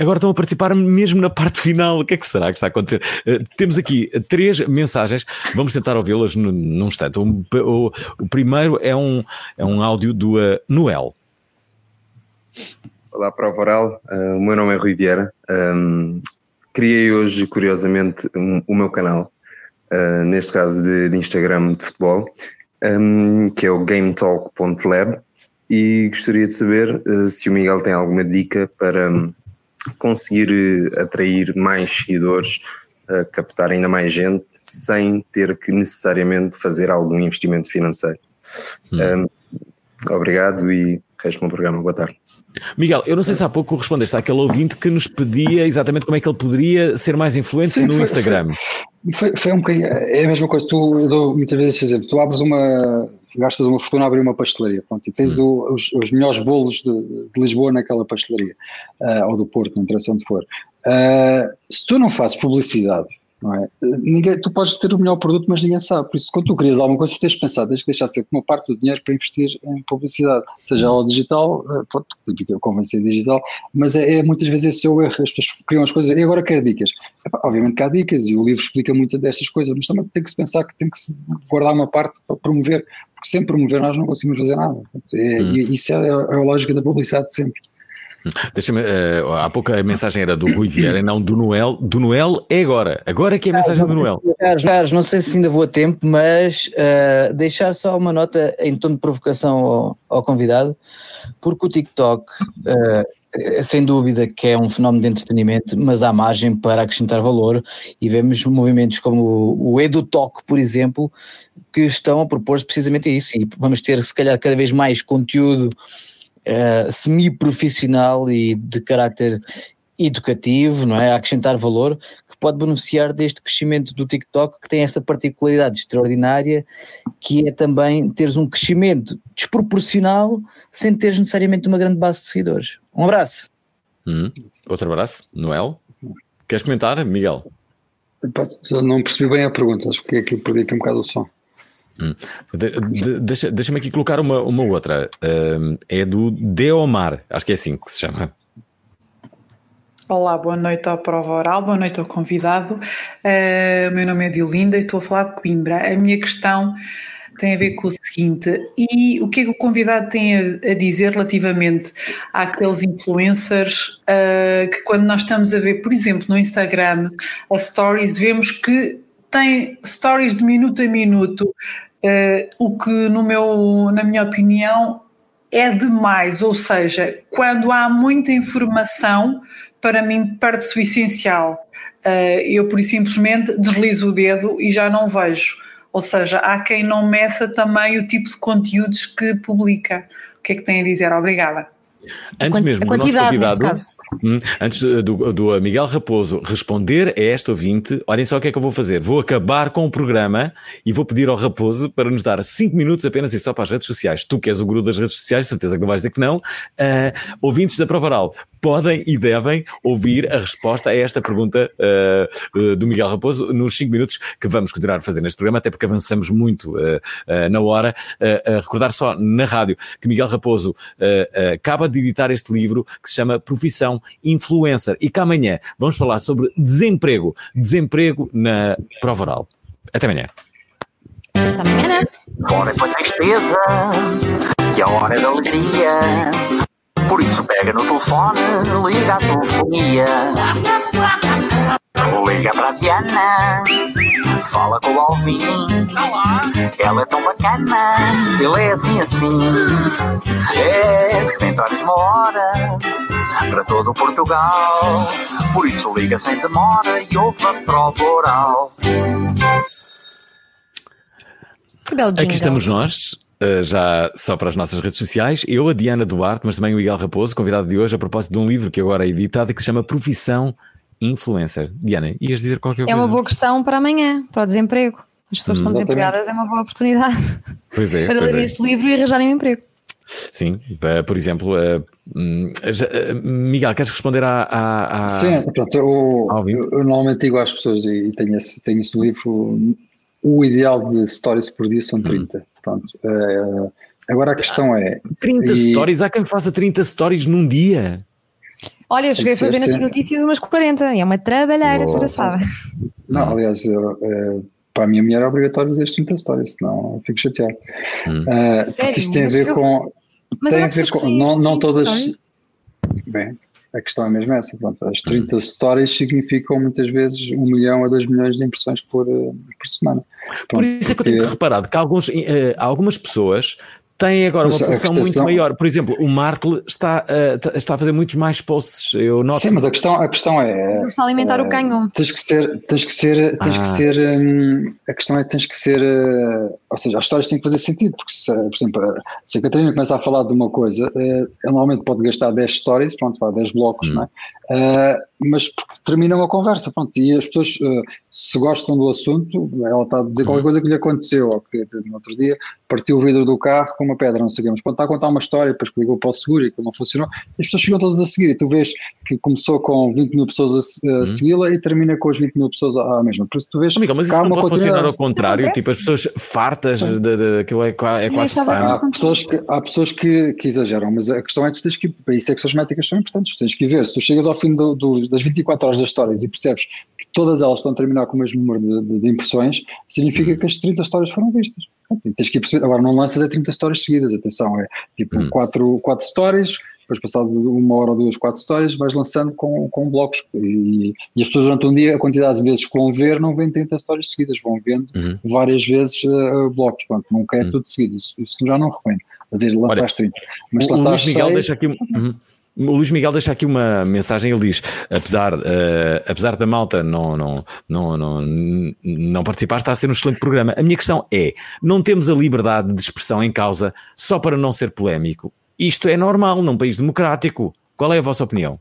agora estão a participar mesmo na parte final. O que é que será que está a acontecer? temos aqui três mensagens, vamos tentar ouvi-las num instante. O, o, o, primeiro é um, é um áudio do Noel. Olá, Prova Oral, o meu nome é Rui Vieira. Um, criei hoje, curiosamente, um, o meu canal, neste caso de, de Instagram de futebol um, que é o gametalk.lab, e gostaria de saber uh, se o Miguel tem alguma dica para um, conseguir uh, atrair mais seguidores, uh, captar ainda mais gente, sem ter que necessariamente fazer algum investimento financeiro. Hum. Um, obrigado e resto do programa. Boa tarde. Miguel, eu não sei se há pouco respondeste àquele ouvinte que nos pedia exatamente como é que ele poderia ser mais influente Sim, no foi, Instagram. Foi, foi, um bocadinho, é a mesma coisa, tu, eu dou muitas vezes esse exemplo, tu abres uma, gastas uma fortuna a abrir uma pastelaria, pronto, e tens o, os, os, melhores bolos de, de, Lisboa naquela pastelaria, uh, ou do Porto, não interessa onde for. Uh, se tu não fazes publicidade não é? Ninguém, tu podes ter o melhor produto, mas ninguém sabe. Por isso, quando tu crias alguma coisa, tu tens de pensar, tens de deixar ser uma parte do dinheiro para investir em publicidade, seja ao digital, eh, pronto, convencer digital, mas é, é, muitas vezes esse é o erro. As pessoas criam as coisas e agora quero dicas. Epá, obviamente que há dicas e o livro explica muito destas coisas, mas também tem que se pensar que tem que se guardar uma parte para promover, porque sem promover nós não conseguimos fazer nada. É, hum. Isso é, é a lógica da publicidade de sempre. Deixa-me, uh, há pouco a mensagem era do Rui Vieira e não do Noel. Do Noel é agora. Agora é que é a mensagem do Noel. Carlos, Carlos, não sei se ainda vou a tempo, mas uh, deixar só uma nota em tom de provocação ao, ao convidado, porque o TikTok, uh, sem dúvida que é um fenómeno de entretenimento, mas há margem para acrescentar valor e vemos movimentos como o, EduTalk, por exemplo, que estão a propor precisamente isso. E vamos ter, se calhar, cada vez mais conteúdo uh, semi-profissional e de caráter educativo, não é? A acrescentar valor, que pode beneficiar deste crescimento do TikTok, que tem essa particularidade extraordinária, que é também teres um crescimento desproporcional sem teres necessariamente uma grande base de seguidores. Um abraço. Hum. Outro abraço, Noel. Queres comentar, Miguel? não percebi bem a pergunta, acho que aqui perdi aqui um bocado o som. Hum. De, de, deixa, deixa-me aqui colocar uma, uma outra. Uh, é do Deomar, acho que é assim que se chama. Olá, boa noite ao Prova Oral, boa noite ao convidado. Uh, meu nome é Diolinda e estou a falar de Coimbra. A minha questão tem a ver com o seguinte: e o que é que o convidado tem a, a dizer relativamente àqueles influencers uh, que, quando nós estamos a ver, por exemplo, no Instagram, as stories, vemos que tem stories de minuto a minuto Uh, o que, no meu, na minha opinião, é demais. Ou seja, quando há muita informação, para mim perde-se o essencial. Uh, eu, por simplesmente, deslizo o dedo e já não vejo. Ou seja, há quem não meça também o tipo de conteúdos que publica. O que é que tem a dizer? Obrigada. Antes mesmo do nosso convidado, Hum, antes do, do, Miguel Raposo responder a esta ouvinte, olhem só o que é que eu vou fazer. Vou acabar com o programa e vou pedir ao Raposo para nos dar 5 minutos apenas e só para as redes sociais. Tu que és o guru das redes sociais, certeza que não vais dizer que não. Uh, ouvintes da Prova Oral, podem e devem ouvir a resposta a esta pergunta uh, do Miguel Raposo nos 5 minutos que vamos continuar a fazer neste programa, até porque avançamos muito na hora. recordar só na rádio que Miguel Raposo acaba de editar este livro que se chama Profissão influencer. E que amanhã vamos falar sobre desemprego. Desemprego na prova oral. Até amanhã. Até amanhã. Hora para tristeza e a hora da alegria. Por isso pega no telefone, liga a telefonia. Liga para a Diana, fala com o Alvin. Ela é tão bacana, ele é assim assim. É, sem uma hora, para todo Portugal. Por isso liga sem demora e ouve a prova oral. Aqui estamos nós. Uh, já só para as nossas redes sociais, eu, a Diana Duarte, mas também o Miguel Raposo, convidado de hoje, a propósito de um livro que agora é editado e que se chama Profissão Influencer. Diana, ias dizer qualquer coisa? É uma boa questão para amanhã, para o desemprego. As pessoas hum, estão desempregadas, é uma boa oportunidade pois é, para lerem é. este livro e arranjarem um emprego. Sim, por exemplo, uh, Miguel, queres responder à. à, à... Sim, pronto, eu, eu, eu, normalmente digo às pessoas, e tenho esse, tenho esse livro, o ideal de stories por dia são 30. Hum. Pronto, uh, Agora a questão é. 30 e... stories, há quem faça 30 stories num dia. Olha, eu cheguei a fazer nas notícias umas 40, e é uma trabalheira desgraçada. Não, aliás, eu, eu, para a minha mulher é obrigatório fazer 30 stories, senão eu fico chateado. Hum. Uh, Sério? Isto tem a ver eu... com. Mas tem a ver com. Não, não todas. Stories? Bem, a questão é mesmo essa. Pronto, as 30 stories significam muitas vezes um milhão a dois milhões de impressões por, eh, por semana. Pronto, por isso é que eu tenho reparado que alguns, uh, algumas pessoas tem agora uma produção muito maior. Por exemplo, o Markle está, uh, está a fazer muitos mais posts. Eu noto. Sim, mas a questão, a questão é. Está a alimentar uh, o canhão. Tens que ser, tens que ser, tens ah. que ser. Um, a questão é que tens que ser. Uh, ou seja, as histórias têm que fazer sentido, porque se, por exemplo, se a Catarina começa a falar de uma coisa, ela normalmente pode gastar 10 stories, pronto, vá, 10 blocos, hum. não é? Mas porque terminam a conversa, pronto, e as pessoas se gostam do assunto, ela está a dizer qualquer hum. coisa que lhe aconteceu, ou que no outro dia partiu o vidro do carro com uma pedra, não sei o quê, mas quando está a contar uma história, depois que ligou para o seguro e que não funcionou, as pessoas chegam todas a seguir, e tu vês que começou com 20 mil pessoas a, a uhum. segui-la e termina com as 20 mil pessoas à, mesma. Por isso tu vês. Amiga, mas isso não pode funcionar ao contrário, tipo, as pessoas fartas daquilo é, é quase há pessoas que Há pessoas que, que, exageram, mas a questão é que tu tens que. Para isso é que as métricas são importantes, tu tens que ver. Se tu chegas ao fim do, do, das 24 horas das histórias e percebes que todas elas estão a terminar com o mesmo número de, de, impressões, significa que as 30 histórias foram vistas. E tens que perceber, agora não lanças a 30 histórias seguidas, atenção, é tipo hum. quatro, quatro stories, depois passado uma hora ou duas, quatro histórias, vais lançando com, com blocos e, e, as pessoas durante um dia, a quantidade de vezes que vão ver, não vêm 30 histórias seguidas, vão vendo uhum. várias vezes uh, blocos, pronto, nunca é uhum. tudo seguido, isso, isso já não recomendo, mas é lançar 30. Mas o, Luís Miguel deixa aqui... Uhum. O Luís Miguel deixa aqui uma mensagem, ele diz, apesar, uh, apesar da malta não, não, não, não, não participar, está a ser um excelente programa. A minha questão é, não temos a liberdade de expressão em causa só para não ser polémico. Isto é normal num país democrático. Qual é a vossa opinião?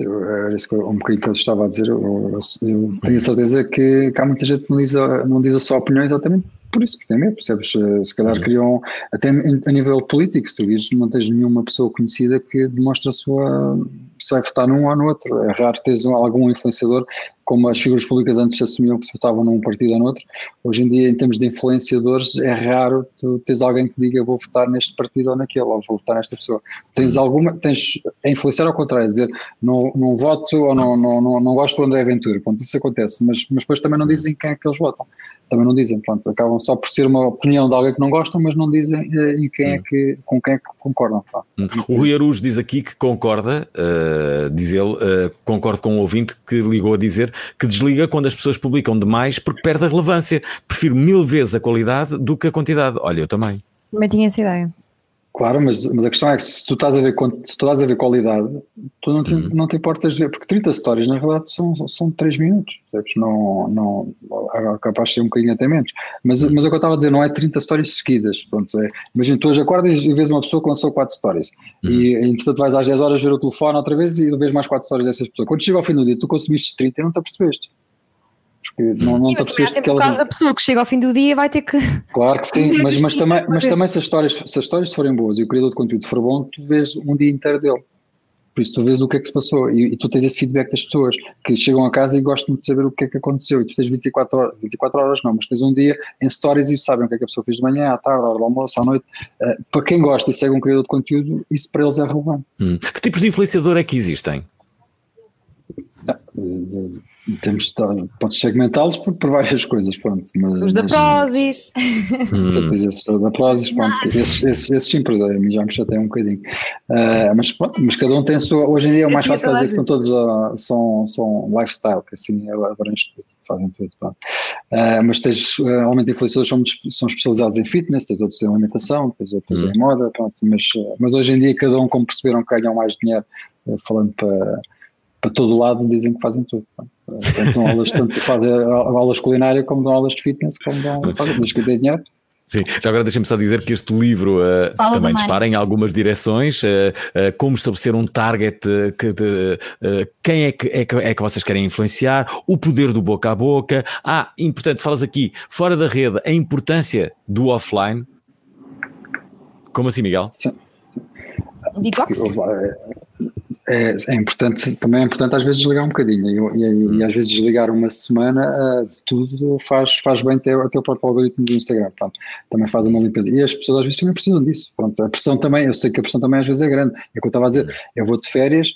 Era isso que um bocadinho que eu estava a dizer. Eu, eu, eu tenho a certeza que, que, há muita gente que não diz, não diz a sua opinião exatamente por isso, tem medo, percebes? Se calhar uhum. criam, até a nível político, se tu vires, não tens nenhuma pessoa conhecida que demonstre a sua, se vai votar num ou no outro. É raro teres algum influenciador, como as figuras públicas antes assumiam que se votavam num partido ou no outro. Hoje em dia, em termos de influenciadores, é raro tu teres alguém que diga vou votar neste partido ou naquele, ou vou votar nesta pessoa. Tens uhum. alguma, tens a influenciar ao contrário, dizer não, não voto ou não, não, não, não gosto do André Ventura. Pronto, isso acontece, mas, mas depois também não dizem quem é que eles votam também não dizem, pronto, acabam só por ser uma opinião de alguém que não gostam, mas não dizem eh, e quem é hum. que, com quem é que concordam. Hum. O Rui Aruz diz aqui que concorda, uh, diz ele, uh, concordo com o um ouvinte que ligou a dizer que desliga quando as pessoas publicam demais porque perde a relevância. Prefiro mil vezes a qualidade do que a quantidade. Olha, eu também. Também tinha essa ideia. Claro, mas, mas a questão é que se tu estás a ver, se tu estás a ver qualidade, tu não te, uhum. não te importas de ver, porque 30 histórias na verdade são, são 3 minutos, sabes? Não, não, é capaz de ser um bocadinho até menos. Mas, mas o que eu estava a dizer não é 30 histórias seguidas. Pronto, é, imagina, tu hoje acordas e vês uma pessoa que lançou 4 histórias uhum. e entretanto vais às 10 horas ver o telefone outra vez e vês mais 4 histórias dessas pessoas. Quando chega ao fim do dia, tu consumiste 30 e não te apercebeste. Porque não, não sim, mas também há sempre o caso da pessoa que chega ao fim do dia vai ter que. Claro que sim, mas, mas, também, mas também se as, histórias, se as histórias forem boas e o criador de conteúdo for bom, tu vês um dia inteiro dele. Por isso tu vês o que é que se passou e, e, tu tens esse feedback das pessoas que chegam a casa e gostam de saber o que é que aconteceu. E tu tens 24 horas, 24 horas não, mas tens um dia em stories e sabem o que é que a pessoa fez de manhã, à tarde, à hora do almoço, à noite. Uh, para quem gosta e segue um criador de conteúdo, isso para eles é relevante. Hum. Que tipos de influenciador é que existem? Temos podes segmentá-los por, por, várias coisas, pronto. Mas, Os da Prozis. Hum. Esses da Prozis, pronto. Esses, esses, esses sim, a mim já me chatei um bocadinho. Uh, mas pronto, mas cada um tem a sua. Hoje em dia é o mais fácil dizer que são todos uh, são, são lifestyle, que assim abrange tudo, fazem tudo. Uh, mas tens, realmente, influenciadores são, são especializados em fitness, tens outros em alimentação, tens outros hum. em moda, pronto. Mas, mas hoje em dia, cada um, como perceberam que ganham mais dinheiro, falando para para todo lado dizem que fazem tudo. Tanto dão aulas, tanto fazem aulas culinárias como dão aulas de fitness, como dão, que dê dinheiro. Sim, já agora deixem-me só dizer que este livro uh, também dispara em algumas direções, uh, uh, como estabelecer um target, que de, quem é que, é, que, é que vocês querem influenciar, o poder do boca a boca. Ah, importante, falas aqui, fora da rede, a importância do offline. Como assim, Miguel? Sim. Detox? É, é, importante, também é importante às vezes desligar um bocadinho e, e, e às vezes desligar uma semana uh, de tudo faz, faz bem até, até o próprio algoritmo do Instagram, pronto, também faz uma limpeza. E as pessoas às vezes também precisam disso, pronto, a pressão também, eu sei que a pressão também às vezes é grande, é o que eu estava a dizer, eu vou de férias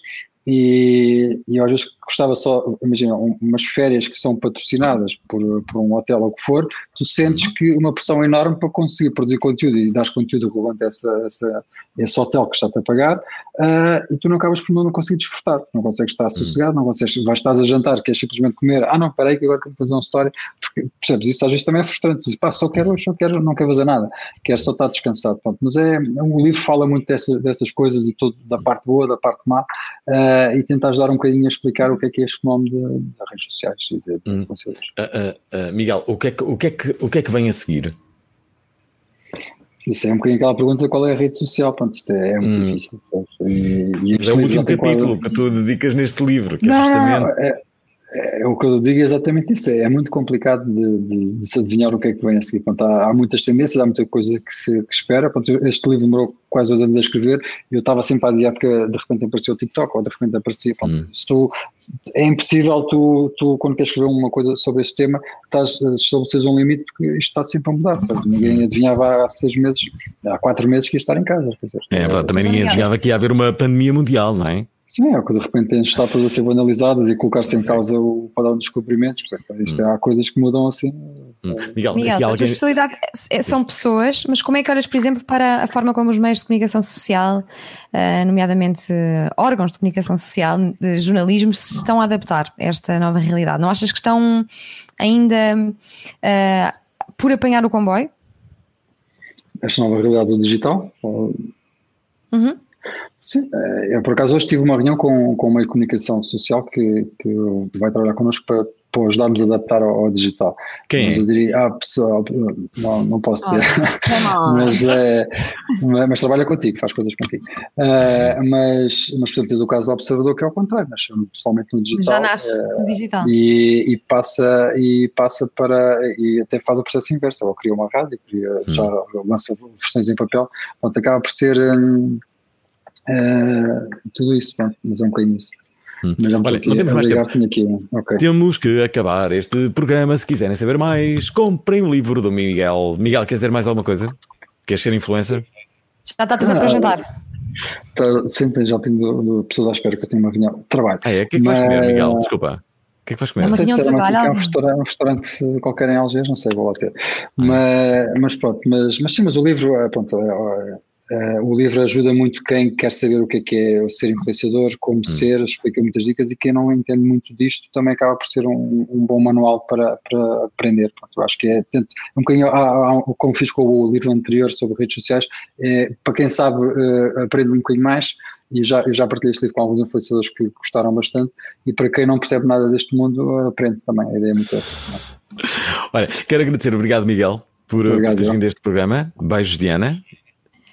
e, e às vezes gostava só, imagina, umas férias que são patrocinadas por, por um hotel ou o que for, tu sentes que uma pressão enorme para conseguir produzir conteúdo e dar conteúdo relevante a essa, essa, esse hotel que está-te a pagar uh, e tu não acabas por não conseguir desfrutar, não consegues estar sossegado, não consegues, vais estar a jantar, queres simplesmente comer, ah não, peraí que agora quero fazer uma história, porque percebes, isso às vezes também é frustrante, dizes, pá, só quero, só quero, não quero fazer nada, quero só estar descansado, pronto, mas é, o livro fala muito dessa, dessas coisas e tudo, da parte boa, da parte má, uh, uh, e tentar ajudar um bocadinho a explicar o que é que é este fenómeno das redes sociais e de, de hum. uh, uh, Miguel, o que, é que, o, que é que, o que é que vem a seguir? Isso é um bocadinho aquela pergunta qual é a rede social, pronto, isto é, é muito hum. difícil. E, e Mas é o último capítulo que tu dedicas neste livro, que é não, é justamente... É, é, o que eu digo é exatamente isso, é, muito complicado de, de, de, se adivinhar o que é que vem a seguir. Pronto, há, há, muitas tendências, há muita coisa que se que espera. Pronto, este livro demorou quase dois anos a escrever e eu estava sempre a adiar porque de repente apareceu o TikTok ou de repente aparecia. Pronto, hum. estou, é impossível tu, tu, quando queres escrever uma coisa sobre este tema, estás, estabeleces um limite porque isto está sempre a mudar. Portanto, ninguém adivinhava há seis meses, há quatro meses que ia estar em casa. Dizer, é, também ninguém adivinhava que ia haver uma pandemia mundial, não é? Sim, é que de repente tem estátuas a ser banalizadas e colocar-se em causa o padrão dos descobrimentos. Portanto, isto, hum. Há coisas que mudam assim. Hum. Miguel, Miguel a alguém... tua especialidade é, são pessoas, mas como é que olhas, por exemplo, para a forma como os meios de comunicação social, uh, nomeadamente uh, órgãos de comunicação social, de jornalismo, se estão a adaptar a esta nova realidade? Não achas que estão ainda uh, por apanhar o comboio? Esta nova realidade do digital? Uhum. Sim, eh, eu por acaso hoje tive uma reunião com, com de comunicação social que, que vai trabalhar connosco para, para ajudarmos a adaptar ao, ao digital. Quem? Mas eu diria, ah, pessoal, não, não posso dizer, oh, mas, é, mas, mas, trabalha contigo, faz coisas contigo. Uh, mas, mas, portanto, tens o caso do observador que é o contrário, nasceu totalmente no digital. Já nasce uh, no digital. E, e, passa, e passa para, e até faz o processo inverso, ou cria uma rádio, cria, hum. já lança versões em papel, portanto acaba por ser... Um, Uh, tudo isso, pronto, mas é um bocadinho isso. Hum. Olha, não temos mais tempo. Aqui, okay. Temos que acabar este programa. Se quiserem saber mais, comprem o livro do Miguel. Miguel, queres dizer mais alguma coisa? Queres ser influencer? Já está tudo ah, a apresentar. Tá, sim, já tenho pessoas à espera que eu tenha uma reunião. Trabalho. Ah, é? O que é que vais comer, Miguel? Desculpa. O que é que vais comer? De trabalho. É um restaurante, um restaurante qualquer em Algés, não sei, vou lá ter. Ah. Mas, mas pronto, mas, mas sim, mas o livro, é, pronto, é, é Uh, o livro ajuda muito quem quer saber o que é que é ser influenciador, como hum. ser, explica muitas dicas e quem não entende muito disto também acaba por ser um, um bom manual para, para aprender. Portanto, eu acho que é tento, um bocadinho, há, como fiz com o livro anterior sobre redes sociais, é, para quem sabe uh, aprende um bocadinho mais e já, eu já partilhei este livro com alguns influenciadores que gostaram bastante e para quem não percebe nada deste mundo aprende também, a ideia é muito essa. Olha, quero agradecer, obrigado Miguel por, obrigado, por teres vindo a este programa, beijos Diana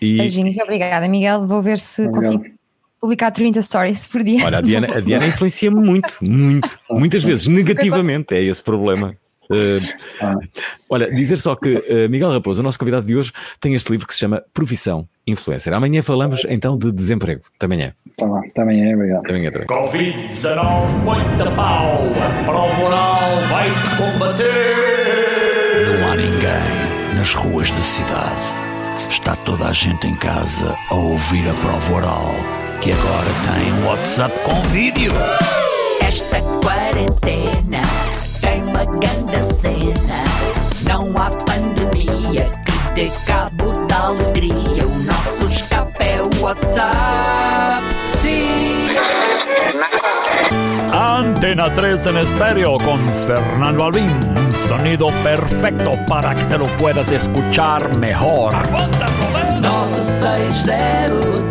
e... Beijinhos, obrigada, Miguel. Vou ver se Obrigado. consigo publicar 30 stories por dia. Olha, a Diana, a Diana influencia-me muito, muito, muitas vezes, negativamente, é esse problema. Uh, olha, dizer só que uh, Miguel Raposo, o nosso convidado de hoje, tem este livro que se chama Profissão Influencer. Amanhã falamos então de desemprego. Até amanhã. Tá bom, até amanhã, obrigado. Até amanhã, Covid-19, muita pau, a prova oral vai-te combater. Não há ninguém nas ruas da cidade Está toda a gente em casa a ouvir a prova oral, que agora tem um WhatsApp com vídeo. Esta quarentena tem uma grande cena. Não há pandemia que dê cabo da alegria. O nosso escape é o WhatsApp. Sim. Antena 3 en estéreo con Fernando Alvin. Sonido perfecto para que te lo puedas escuchar mejor. Aguanta,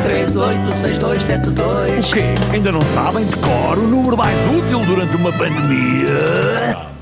960-386272. O quê? Ainda não sabem? Decora o número mais útil durante uma pandemia.